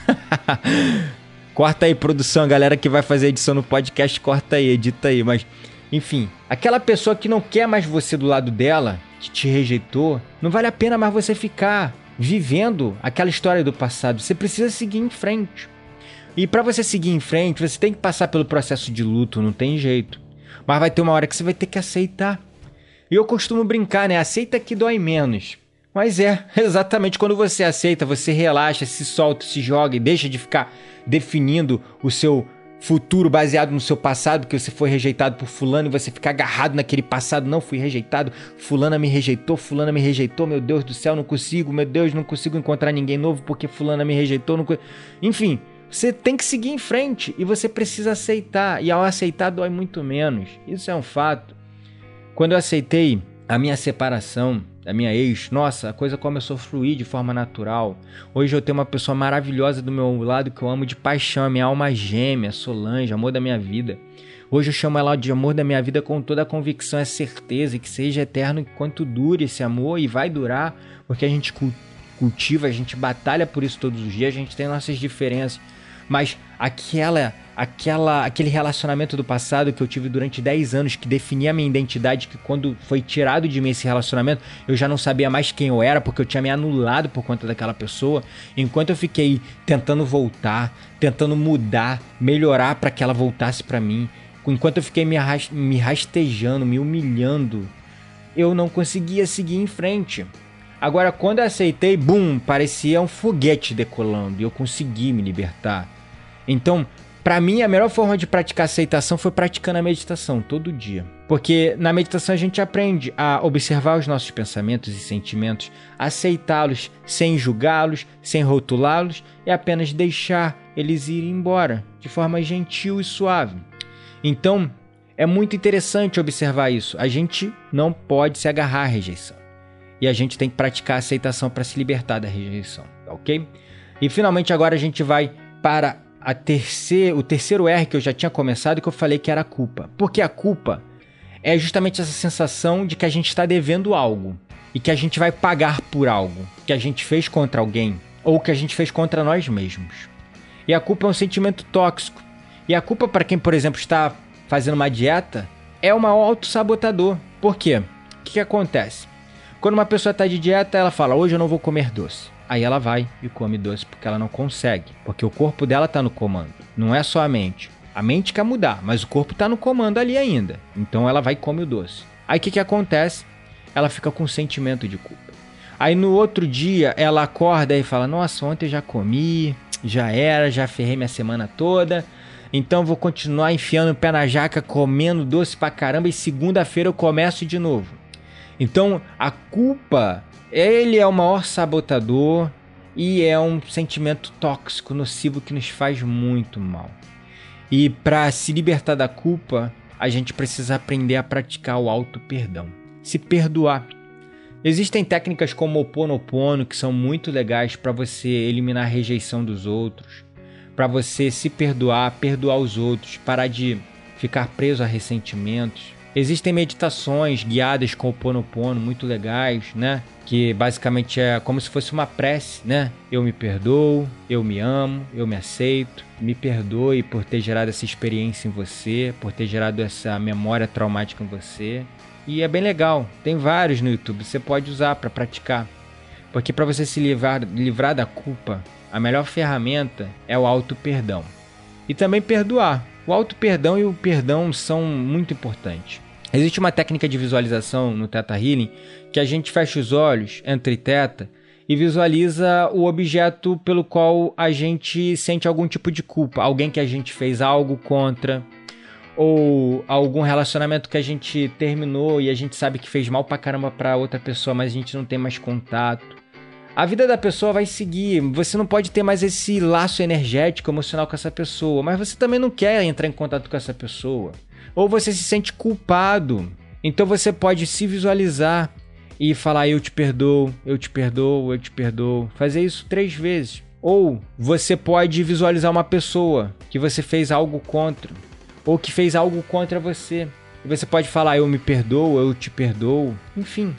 Speaker 1: corta aí, produção, a galera que vai fazer edição no podcast, corta aí, edita aí. Mas, enfim, aquela pessoa que não quer mais você do lado dela, que te rejeitou, não vale a pena mais você ficar vivendo aquela história do passado. Você precisa seguir em frente. E para você seguir em frente, você tem que passar pelo processo de luto, não tem jeito. Mas vai ter uma hora que você vai ter que aceitar. E eu costumo brincar, né? Aceita que dói menos. Mas é, exatamente quando você aceita, você relaxa, se solta, se joga e deixa de ficar definindo o seu futuro baseado no seu passado, que você foi rejeitado por fulano e você fica agarrado naquele passado, não fui rejeitado, fulana me rejeitou, fulana me rejeitou, meu Deus do céu, não consigo, meu Deus, não consigo encontrar ninguém novo porque fulana me rejeitou, não enfim, você tem que seguir em frente e você precisa aceitar, e ao aceitar dói muito menos. Isso é um fato. Quando eu aceitei a minha separação da minha ex, nossa, a coisa começou a fluir de forma natural. Hoje eu tenho uma pessoa maravilhosa do meu lado que eu amo de paixão, a minha alma gêmea, Solange, amor da minha vida. Hoje eu chamo ela de amor da minha vida com toda a convicção e certeza que seja eterno enquanto dure esse amor e vai durar, porque a gente cultiva, a gente batalha por isso todos os dias, a gente tem nossas diferenças mas aquela aquela aquele relacionamento do passado que eu tive durante 10 anos que definia a minha identidade, que quando foi tirado de mim esse relacionamento, eu já não sabia mais quem eu era porque eu tinha me anulado por conta daquela pessoa. Enquanto eu fiquei tentando voltar, tentando mudar, melhorar para que ela voltasse para mim, enquanto eu fiquei me, me rastejando, me humilhando, eu não conseguia seguir em frente. Agora, quando eu aceitei, bum, parecia um foguete decolando e eu consegui me libertar. Então, para mim, a melhor forma de praticar aceitação foi praticando a meditação todo dia. Porque na meditação a gente aprende a observar os nossos pensamentos e sentimentos, aceitá-los sem julgá-los, sem rotulá-los e apenas deixar eles irem embora de forma gentil e suave. Então, é muito interessante observar isso. A gente não pode se agarrar à rejeição. E a gente tem que praticar a aceitação para se libertar da rejeição, ok? E finalmente agora a gente vai para a terceiro, o terceiro R que eu já tinha começado que eu falei que era a culpa. Porque a culpa é justamente essa sensação de que a gente está devendo algo e que a gente vai pagar por algo que a gente fez contra alguém ou que a gente fez contra nós mesmos. E a culpa é um sentimento tóxico. E a culpa para quem, por exemplo, está fazendo uma dieta é um auto-sabotador. Por quê? O que, que acontece? Quando uma pessoa está de dieta, ela fala: Hoje eu não vou comer doce. Aí ela vai e come doce porque ela não consegue, porque o corpo dela está no comando. Não é só a mente. A mente quer mudar, mas o corpo está no comando ali ainda. Então ela vai e come o doce. Aí o que, que acontece? Ela fica com um sentimento de culpa. Aí no outro dia ela acorda e fala: Nossa, ontem eu já comi, já era, já ferrei minha semana toda. Então vou continuar enfiando o pé na jaca, comendo doce pra caramba e segunda-feira eu começo de novo. Então a culpa ele é o maior sabotador e é um sentimento tóxico, nocivo que nos faz muito mal. E para se libertar da culpa, a gente precisa aprender a praticar o auto perdão, se perdoar. Existem técnicas como o Ponopono que são muito legais para você eliminar a rejeição dos outros, para você se perdoar, perdoar os outros, parar de ficar preso a ressentimentos. Existem meditações guiadas com o Ponopono muito legais, né? Que basicamente é como se fosse uma prece, né? Eu me perdoo, eu me amo, eu me aceito. Me perdoe por ter gerado essa experiência em você, por ter gerado essa memória traumática em você. E é bem legal. Tem vários no YouTube, você pode usar para praticar. Porque para você se livrar, livrar da culpa, a melhor ferramenta é o auto perdão. E também perdoar. O auto-perdão e o perdão são muito importantes. Existe uma técnica de visualização no Theta Healing que a gente fecha os olhos entre teta e visualiza o objeto pelo qual a gente sente algum tipo de culpa, alguém que a gente fez algo contra, ou algum relacionamento que a gente terminou e a gente sabe que fez mal pra caramba pra outra pessoa, mas a gente não tem mais contato. a vida da pessoa vai seguir. Você não pode ter mais esse laço energético, emocional com essa pessoa, mas você também não quer entrar em contato com essa pessoa. Ou você se sente culpado. Então você pode se visualizar e falar: Eu te perdoo, eu te perdoo, eu te perdoo. Fazer isso três vezes. Ou você pode visualizar uma pessoa que você fez algo contra, ou que fez algo contra você. E você pode falar: Eu me perdoo, eu te perdoo. Enfim,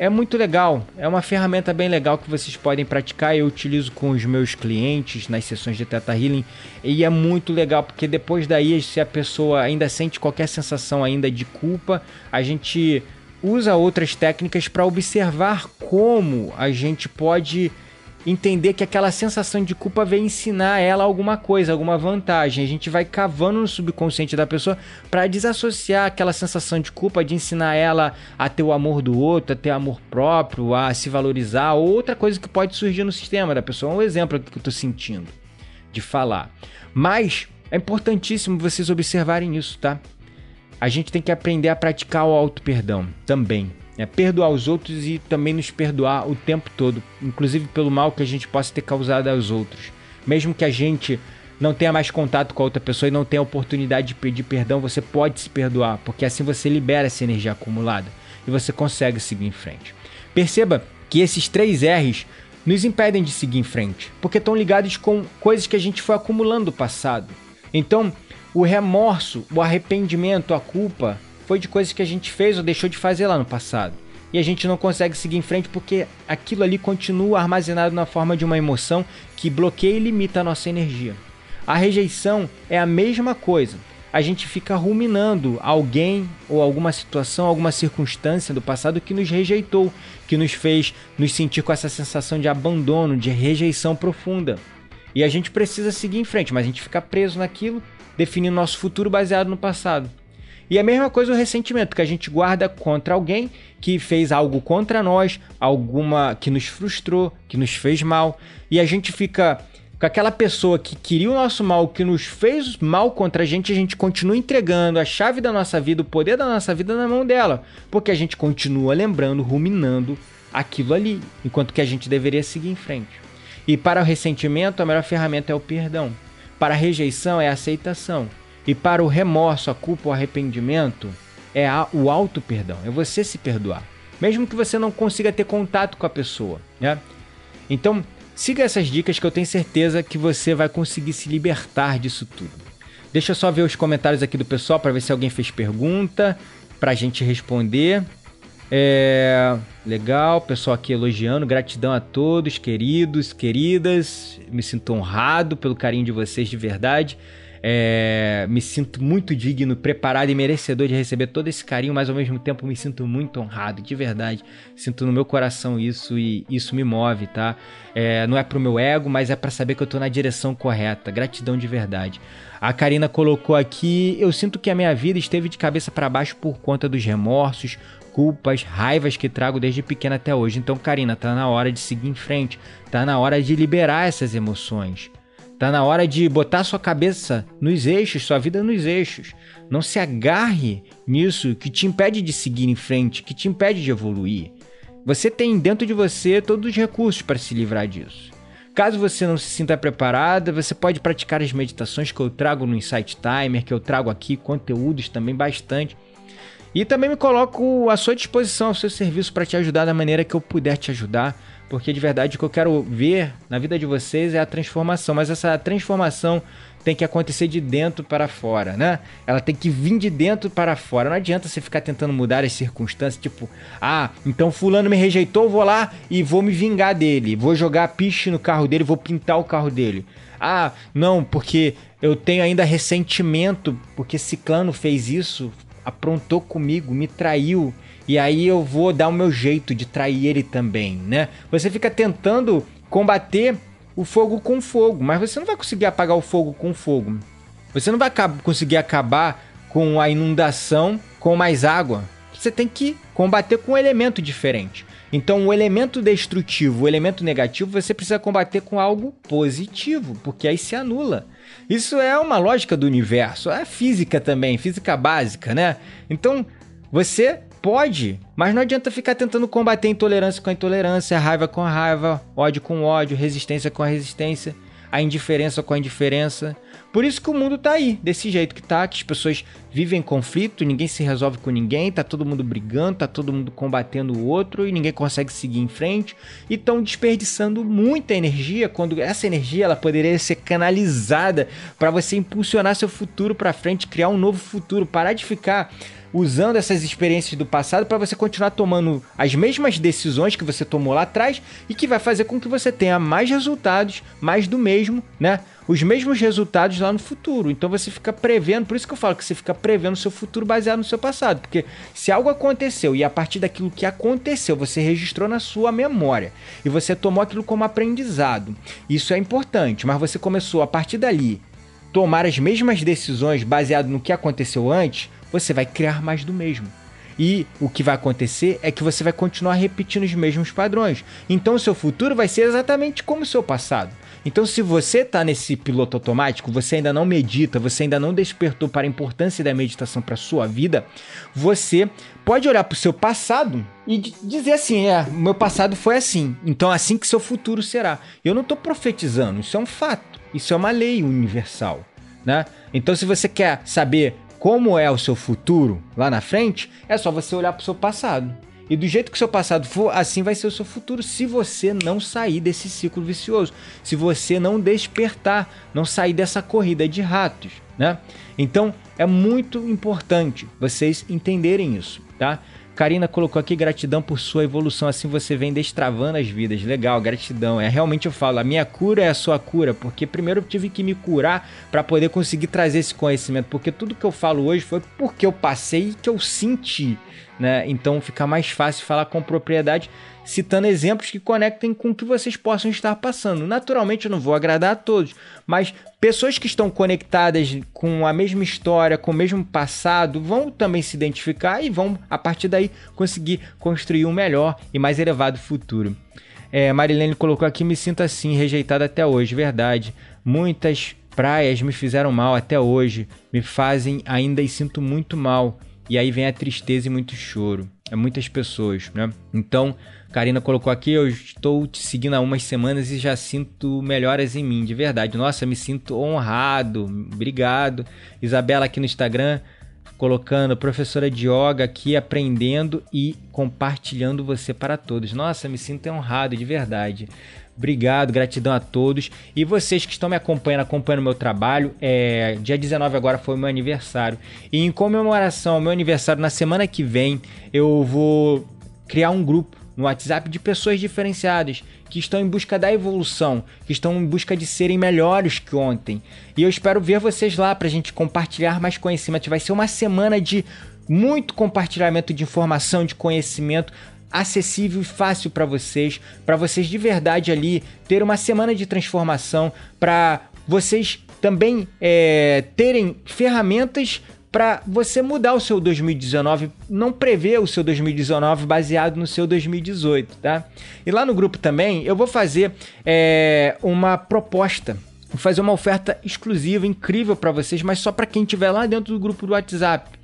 Speaker 1: é muito legal, é uma ferramenta bem legal que vocês podem praticar. Eu utilizo com os meus clientes nas sessões de Teta Healing e é muito legal porque depois daí, se a pessoa ainda sente qualquer sensação ainda de culpa, a gente usa outras técnicas para observar como a gente pode entender que aquela sensação de culpa vem ensinar ela alguma coisa, alguma vantagem. A gente vai cavando no subconsciente da pessoa para desassociar aquela sensação de culpa, de ensinar ela a ter o amor do outro, a ter amor próprio, a se valorizar, ou outra coisa que pode surgir no sistema da pessoa. Um exemplo que eu estou sentindo de falar. Mas é importantíssimo vocês observarem isso, tá? A gente tem que aprender a praticar o auto perdão também. É perdoar os outros e também nos perdoar o tempo todo, inclusive pelo mal que a gente possa ter causado aos outros. Mesmo que a gente não tenha mais contato com a outra pessoa e não tenha oportunidade de pedir perdão, você pode se perdoar, porque assim você libera essa energia acumulada e você consegue seguir em frente. Perceba que esses três R's nos impedem de seguir em frente, porque estão ligados com coisas que a gente foi acumulando no passado. Então, o remorso, o arrependimento, a culpa foi de coisas que a gente fez ou deixou de fazer lá no passado. E a gente não consegue seguir em frente porque aquilo ali continua armazenado na forma de uma emoção que bloqueia e limita a nossa energia. A rejeição é a mesma coisa. A gente fica ruminando alguém ou alguma situação, alguma circunstância do passado que nos rejeitou, que nos fez nos sentir com essa sensação de abandono, de rejeição profunda. E a gente precisa seguir em frente, mas a gente fica preso naquilo, definindo nosso futuro baseado no passado. E a mesma coisa o ressentimento que a gente guarda contra alguém que fez algo contra nós, alguma que nos frustrou, que nos fez mal, e a gente fica com aquela pessoa que queria o nosso mal, que nos fez mal contra a gente, a gente continua entregando a chave da nossa vida, o poder da nossa vida na mão dela, porque a gente continua lembrando, ruminando aquilo ali, enquanto que a gente deveria seguir em frente. E para o ressentimento, a melhor ferramenta é o perdão. Para a rejeição é a aceitação. E para o remorso, a culpa, o arrependimento, é o auto perdão, é você se perdoar, mesmo que você não consiga ter contato com a pessoa, né? Então, siga essas dicas que eu tenho certeza que você vai conseguir se libertar disso tudo. Deixa eu só ver os comentários aqui do pessoal para ver se alguém fez pergunta para a gente responder. É legal, pessoal aqui elogiando, gratidão a todos, queridos, queridas. Me sinto honrado pelo carinho de vocês de verdade. É, me sinto muito digno, preparado e merecedor de receber todo esse carinho, mas ao mesmo tempo me sinto muito honrado, de verdade. Sinto no meu coração isso e isso me move, tá? É, não é pro meu ego, mas é para saber que eu tô na direção correta. Gratidão de verdade. A Karina colocou aqui: eu sinto que a minha vida esteve de cabeça para baixo por conta dos remorsos, culpas, raivas que trago desde pequena até hoje. Então, Karina, tá na hora de seguir em frente, tá na hora de liberar essas emoções. Tá na hora de botar sua cabeça nos eixos, sua vida nos eixos. Não se agarre nisso que te impede de seguir em frente, que te impede de evoluir. Você tem dentro de você todos os recursos para se livrar disso. Caso você não se sinta preparada, você pode praticar as meditações que eu trago no Insight Timer, que eu trago aqui, conteúdos também bastante. E também me coloco à sua disposição, ao seu serviço para te ajudar da maneira que eu puder te ajudar porque de verdade o que eu quero ver na vida de vocês é a transformação, mas essa transformação tem que acontecer de dentro para fora, né? Ela tem que vir de dentro para fora. Não adianta você ficar tentando mudar as circunstâncias, tipo, ah, então fulano me rejeitou, vou lá e vou me vingar dele, vou jogar piche no carro dele, vou pintar o carro dele. Ah, não, porque eu tenho ainda ressentimento porque ciclano fez isso, aprontou comigo, me traiu e aí eu vou dar o meu jeito de trair ele também, né? Você fica tentando combater o fogo com fogo, mas você não vai conseguir apagar o fogo com fogo. Você não vai conseguir acabar com a inundação com mais água. Você tem que combater com um elemento diferente. Então, o elemento destrutivo, o elemento negativo, você precisa combater com algo positivo, porque aí se anula. Isso é uma lógica do universo, é física também, física básica, né? Então, você Pode, mas não adianta ficar tentando combater intolerância com a intolerância, raiva com a raiva, ódio com ódio, resistência com a resistência, a indiferença com a indiferença. Por isso que o mundo tá aí, desse jeito que tá, que as pessoas vivem em conflito, ninguém se resolve com ninguém, tá todo mundo brigando, tá todo mundo combatendo o outro e ninguém consegue seguir em frente e estão desperdiçando muita energia quando essa energia ela poderia ser canalizada para você impulsionar seu futuro para frente, criar um novo futuro, parar de ficar usando essas experiências do passado para você continuar tomando as mesmas decisões que você tomou lá atrás e que vai fazer com que você tenha mais resultados, mais do mesmo, né? Os mesmos resultados lá no futuro. Então você fica prevendo, por isso que eu falo que você fica prevendo o seu futuro baseado no seu passado, porque se algo aconteceu e a partir daquilo que aconteceu, você registrou na sua memória e você tomou aquilo como aprendizado. Isso é importante, mas você começou a partir dali tomar as mesmas decisões baseado no que aconteceu antes, você vai criar mais do mesmo. E o que vai acontecer é que você vai continuar repetindo os mesmos padrões. Então seu futuro vai ser exatamente como o seu passado. Então, se você está nesse piloto automático, você ainda não medita, você ainda não despertou para a importância da meditação para sua vida, você pode olhar para o seu passado e dizer assim: é, meu passado foi assim, então é assim que seu futuro será. Eu não estou profetizando, isso é um fato, isso é uma lei universal. Né? Então, se você quer saber como é o seu futuro lá na frente, é só você olhar para o seu passado. E do jeito que o seu passado for, assim vai ser o seu futuro se você não sair desse ciclo vicioso, se você não despertar, não sair dessa corrida de ratos, né? Então, é muito importante vocês entenderem isso, tá? Karina colocou aqui gratidão por sua evolução, assim você vem destravando as vidas. Legal, gratidão. É realmente eu falo, a minha cura é a sua cura, porque primeiro eu tive que me curar para poder conseguir trazer esse conhecimento, porque tudo que eu falo hoje foi porque eu passei e que eu senti, né? Então fica mais fácil falar com propriedade citando exemplos que conectem com o que vocês possam estar passando. Naturalmente eu não vou agradar a todos, mas pessoas que estão conectadas com a mesma história, com o mesmo passado, vão também se identificar e vão, a partir daí, conseguir construir um melhor e mais elevado futuro. É, Marilene colocou aqui: me sinto assim, rejeitado até hoje, verdade. Muitas praias me fizeram mal até hoje, me fazem ainda e sinto muito mal. E aí vem a tristeza e muito choro. É muitas pessoas, né? Então, Karina colocou aqui, eu estou te seguindo há umas semanas e já sinto melhoras em mim, de verdade. Nossa, me sinto honrado. Obrigado. Isabela aqui no Instagram colocando professora de yoga aqui aprendendo e compartilhando você para todos. Nossa, me sinto honrado de verdade. Obrigado, gratidão a todos. E vocês que estão me acompanhando, acompanhando o meu trabalho, é, dia 19 agora foi meu aniversário. E em comemoração ao meu aniversário, na semana que vem, eu vou criar um grupo no WhatsApp de pessoas diferenciadas que estão em busca da evolução, que estão em busca de serem melhores que ontem. E eu espero ver vocês lá para a gente compartilhar mais conhecimento. Vai ser uma semana de muito compartilhamento de informação, de conhecimento acessível e fácil para vocês, para vocês de verdade ali ter uma semana de transformação, para vocês também é, terem ferramentas para você mudar o seu 2019, não prever o seu 2019 baseado no seu 2018, tá? E lá no grupo também eu vou fazer é, uma proposta, vou fazer uma oferta exclusiva, incrível para vocês, mas só para quem estiver lá dentro do grupo do WhatsApp.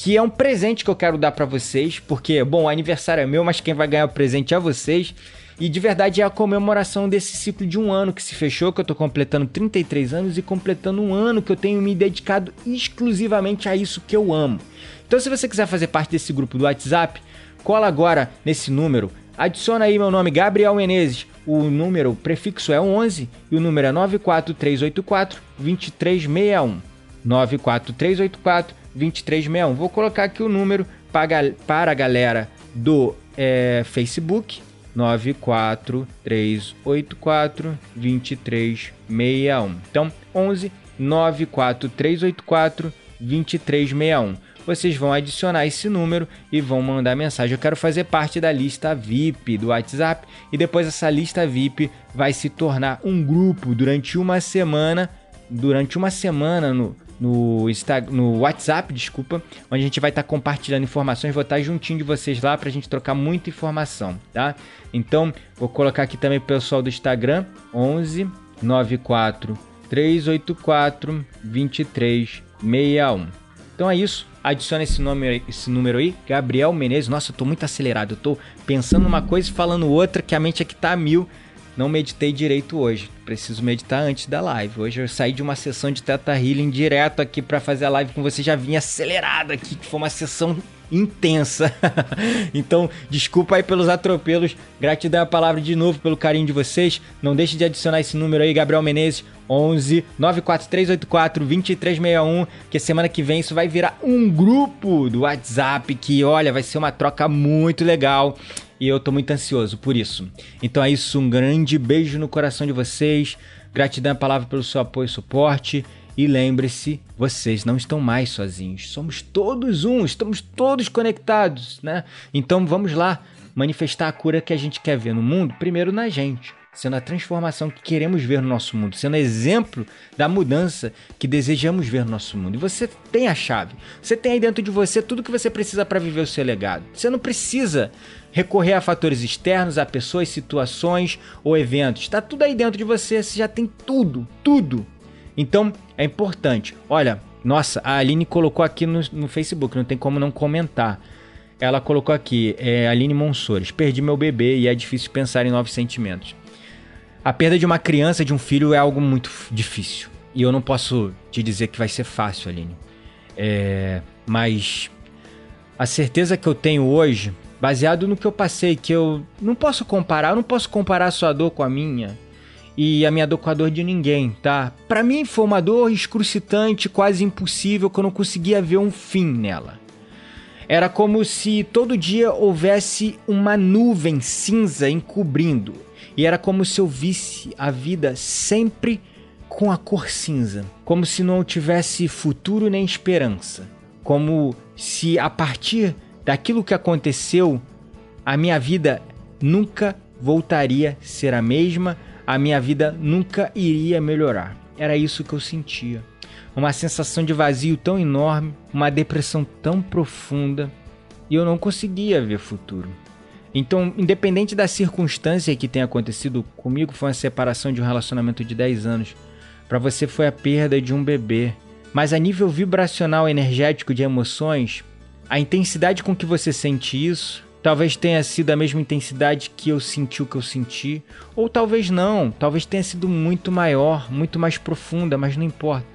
Speaker 1: Que é um presente que eu quero dar para vocês, porque, bom, o aniversário é meu, mas quem vai ganhar o presente é vocês. E de verdade é a comemoração desse ciclo de um ano que se fechou, que eu tô completando 33 anos e completando um ano que eu tenho me dedicado exclusivamente a isso que eu amo. Então, se você quiser fazer parte desse grupo do WhatsApp, cola agora nesse número, adiciona aí meu nome, Gabriel Menezes. O número, o prefixo é 11 e o número é 94384 2361. 94384 2361. Vou colocar aqui o número para a galera do é, Facebook 94384 2361. Então, 11 94384 2361. Vocês vão adicionar esse número e vão mandar mensagem. Eu quero fazer parte da lista VIP do WhatsApp e depois essa lista VIP vai se tornar um grupo durante uma semana, durante uma semana no no, Instagram, no WhatsApp, desculpa, onde a gente vai estar tá compartilhando informações, vou estar tá juntinho de vocês lá para a gente trocar muita informação, tá? Então, vou colocar aqui também o pessoal do Instagram, 11 94 384 2361. Então é isso. adiciona esse, nome, esse número aí, Gabriel Menezes. Nossa, eu tô muito acelerado. Eu tô pensando uma coisa e falando outra, que a mente aqui tá a mil. Não meditei direito hoje. Preciso meditar antes da live. Hoje eu saí de uma sessão de Teta Healing direto aqui para fazer a live com você. Já vinha acelerado aqui, que foi uma sessão intensa. então, desculpa aí pelos atropelos. Gratidão a palavra de novo pelo carinho de vocês. Não deixe de adicionar esse número aí, Gabriel Menezes, 11 94384 2361, que semana que vem isso vai virar um grupo do WhatsApp que, olha, vai ser uma troca muito legal. E eu tô muito ansioso por isso. Então é isso, um grande beijo no coração de vocês. Gratidão a palavra pelo seu apoio e suporte. E lembre-se, vocês não estão mais sozinhos. Somos todos um, estamos todos conectados, né? Então vamos lá manifestar a cura que a gente quer ver no mundo, primeiro na gente, sendo a transformação que queremos ver no nosso mundo, sendo exemplo da mudança que desejamos ver no nosso mundo. E você tem a chave. Você tem aí dentro de você tudo que você precisa para viver o seu legado. Você não precisa recorrer a fatores externos, a pessoas, situações ou eventos. Está tudo aí dentro de você, você já tem tudo, tudo então é importante. Olha, nossa, a Aline colocou aqui no, no Facebook, não tem como não comentar. Ela colocou aqui, é, Aline Monsores, perdi meu bebê e é difícil pensar em novos sentimentos. A perda de uma criança, de um filho, é algo muito difícil. E eu não posso te dizer que vai ser fácil, Aline. É, mas a certeza que eu tenho hoje, baseado no que eu passei, que eu não posso comparar, eu não posso comparar a sua dor com a minha e a minha dor com a dor de ninguém, tá? Para mim foi uma dor excrucitante, quase impossível, que eu não conseguia ver um fim nela. Era como se todo dia houvesse uma nuvem cinza encobrindo, e era como se eu visse a vida sempre com a cor cinza, como se não tivesse futuro nem esperança, como se a partir daquilo que aconteceu, a minha vida nunca voltaria a ser a mesma a minha vida nunca iria melhorar. Era isso que eu sentia. Uma sensação de vazio tão enorme, uma depressão tão profunda, e eu não conseguia ver futuro. Então, independente da circunstância que tenha acontecido comigo, foi uma separação de um relacionamento de 10 anos. Para você foi a perda de um bebê. Mas a nível vibracional energético de emoções, a intensidade com que você sente isso Talvez tenha sido a mesma intensidade que eu senti o que eu senti, ou talvez não, talvez tenha sido muito maior, muito mais profunda, mas não importa.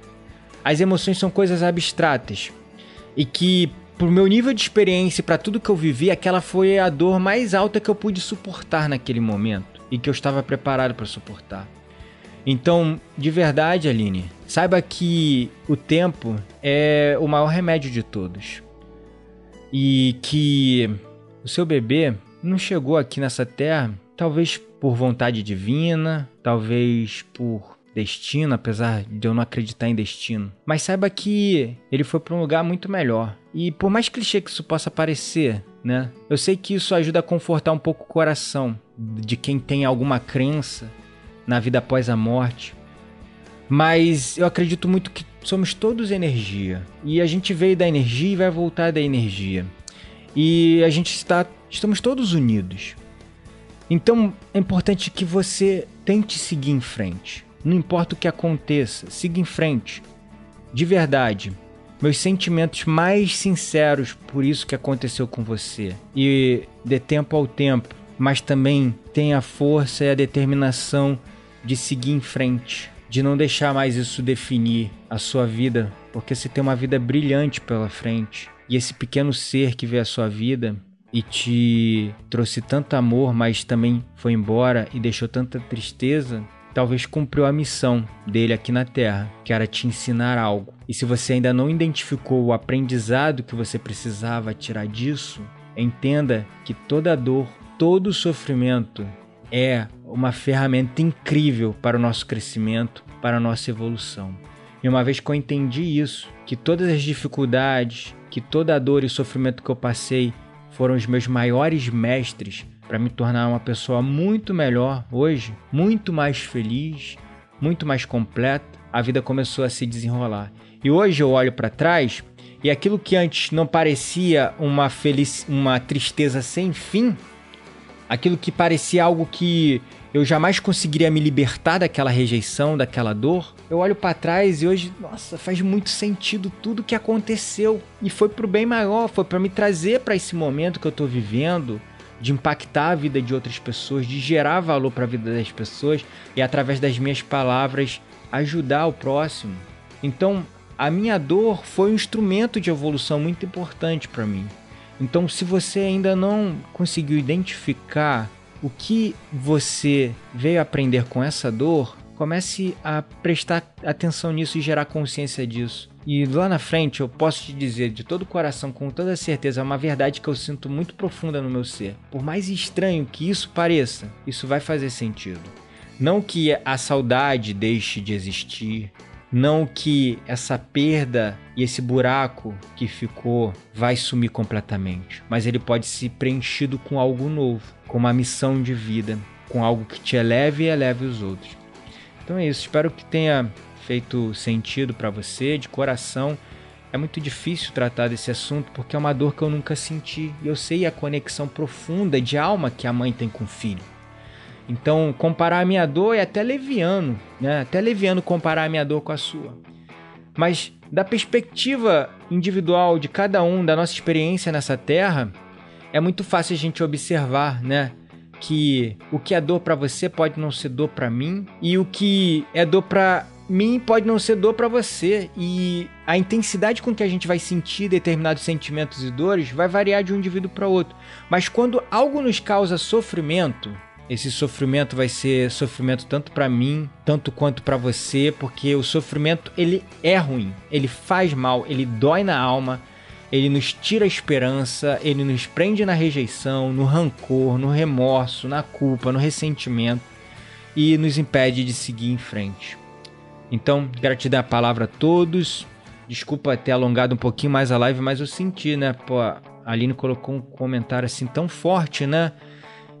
Speaker 1: As emoções são coisas abstratas e que, por meu nível de experiência e para tudo que eu vivi, aquela foi a dor mais alta que eu pude suportar naquele momento e que eu estava preparado para suportar. Então, de verdade, Aline, saiba que o tempo é o maior remédio de todos. E que o seu bebê não chegou aqui nessa terra, talvez por vontade divina, talvez por destino, apesar de eu não acreditar em destino. Mas saiba que ele foi para um lugar muito melhor. E por mais clichê que isso possa parecer, né? Eu sei que isso ajuda a confortar um pouco o coração de quem tem alguma crença na vida após a morte. Mas eu acredito muito que somos todos energia. E a gente veio da energia e vai voltar da energia. E a gente está estamos todos unidos. Então é importante que você tente seguir em frente. Não importa o que aconteça, siga em frente. De verdade, meus sentimentos mais sinceros por isso que aconteceu com você. E dê tempo ao tempo, mas também tenha a força e a determinação de seguir em frente, de não deixar mais isso definir a sua vida, porque você tem uma vida brilhante pela frente. E esse pequeno ser que veio à sua vida e te trouxe tanto amor, mas também foi embora e deixou tanta tristeza, talvez cumpriu a missão dele aqui na Terra, que era te ensinar algo. E se você ainda não identificou o aprendizado que você precisava tirar disso, entenda que toda dor, todo sofrimento é uma ferramenta incrível para o nosso crescimento, para a nossa evolução. E uma vez que eu entendi isso, que todas as dificuldades, que toda a dor e sofrimento que eu passei foram os meus maiores mestres para me tornar uma pessoa muito melhor hoje, muito mais feliz, muito mais completa. A vida começou a se desenrolar. E hoje eu olho para trás e aquilo que antes não parecia uma feliz, uma tristeza sem fim, aquilo que parecia algo que eu jamais conseguiria me libertar daquela rejeição, daquela dor, eu olho para trás e hoje, nossa, faz muito sentido tudo que aconteceu e foi pro bem maior, foi para me trazer para esse momento que eu tô vivendo, de impactar a vida de outras pessoas, de gerar valor para a vida das pessoas e através das minhas palavras ajudar o próximo. Então, a minha dor foi um instrumento de evolução muito importante para mim. Então, se você ainda não conseguiu identificar o que você veio aprender com essa dor, comece a prestar atenção nisso e gerar consciência disso. E lá na frente eu posso te dizer de todo o coração, com toda certeza, é uma verdade que eu sinto muito profunda no meu ser. Por mais estranho que isso pareça, isso vai fazer sentido. Não que a saudade deixe de existir, não que essa perda e esse buraco que ficou vai sumir completamente, mas ele pode ser preenchido com algo novo, com uma missão de vida, com algo que te eleve e eleve os outros. Então é isso, espero que tenha feito sentido para você de coração. É muito difícil tratar desse assunto porque é uma dor que eu nunca senti e eu sei a conexão profunda de alma que a mãe tem com o filho. Então, comparar a minha dor é até leviano, né? Até leviano comparar a minha dor com a sua. Mas da perspectiva individual de cada um, da nossa experiência nessa terra, é muito fácil a gente observar, né? Que o que é dor para você pode não ser dor para mim e o que é dor para mim pode não ser dor para você e a intensidade com que a gente vai sentir determinados sentimentos e dores vai variar de um indivíduo para outro. Mas quando algo nos causa sofrimento, esse sofrimento vai ser sofrimento tanto para mim, tanto quanto para você, porque o sofrimento ele é ruim, ele faz mal, ele dói na alma, ele nos tira a esperança, ele nos prende na rejeição, no rancor, no remorso, na culpa, no ressentimento e nos impede de seguir em frente. Então, gratidão a palavra a todos. Desculpa ter alongado um pouquinho mais a live, mas eu senti, né? Pô, a Aline colocou um comentário assim tão forte, né?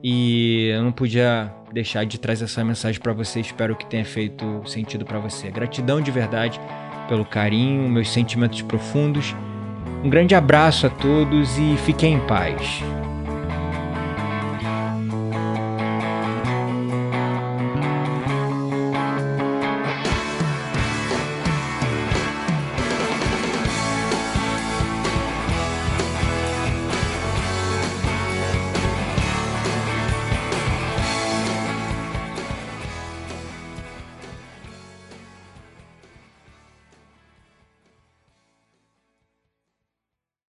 Speaker 1: E eu não podia deixar de trazer essa mensagem para você. Espero que tenha feito sentido para você. Gratidão de verdade pelo carinho, meus sentimentos profundos. Um grande abraço a todos e fiquem em paz.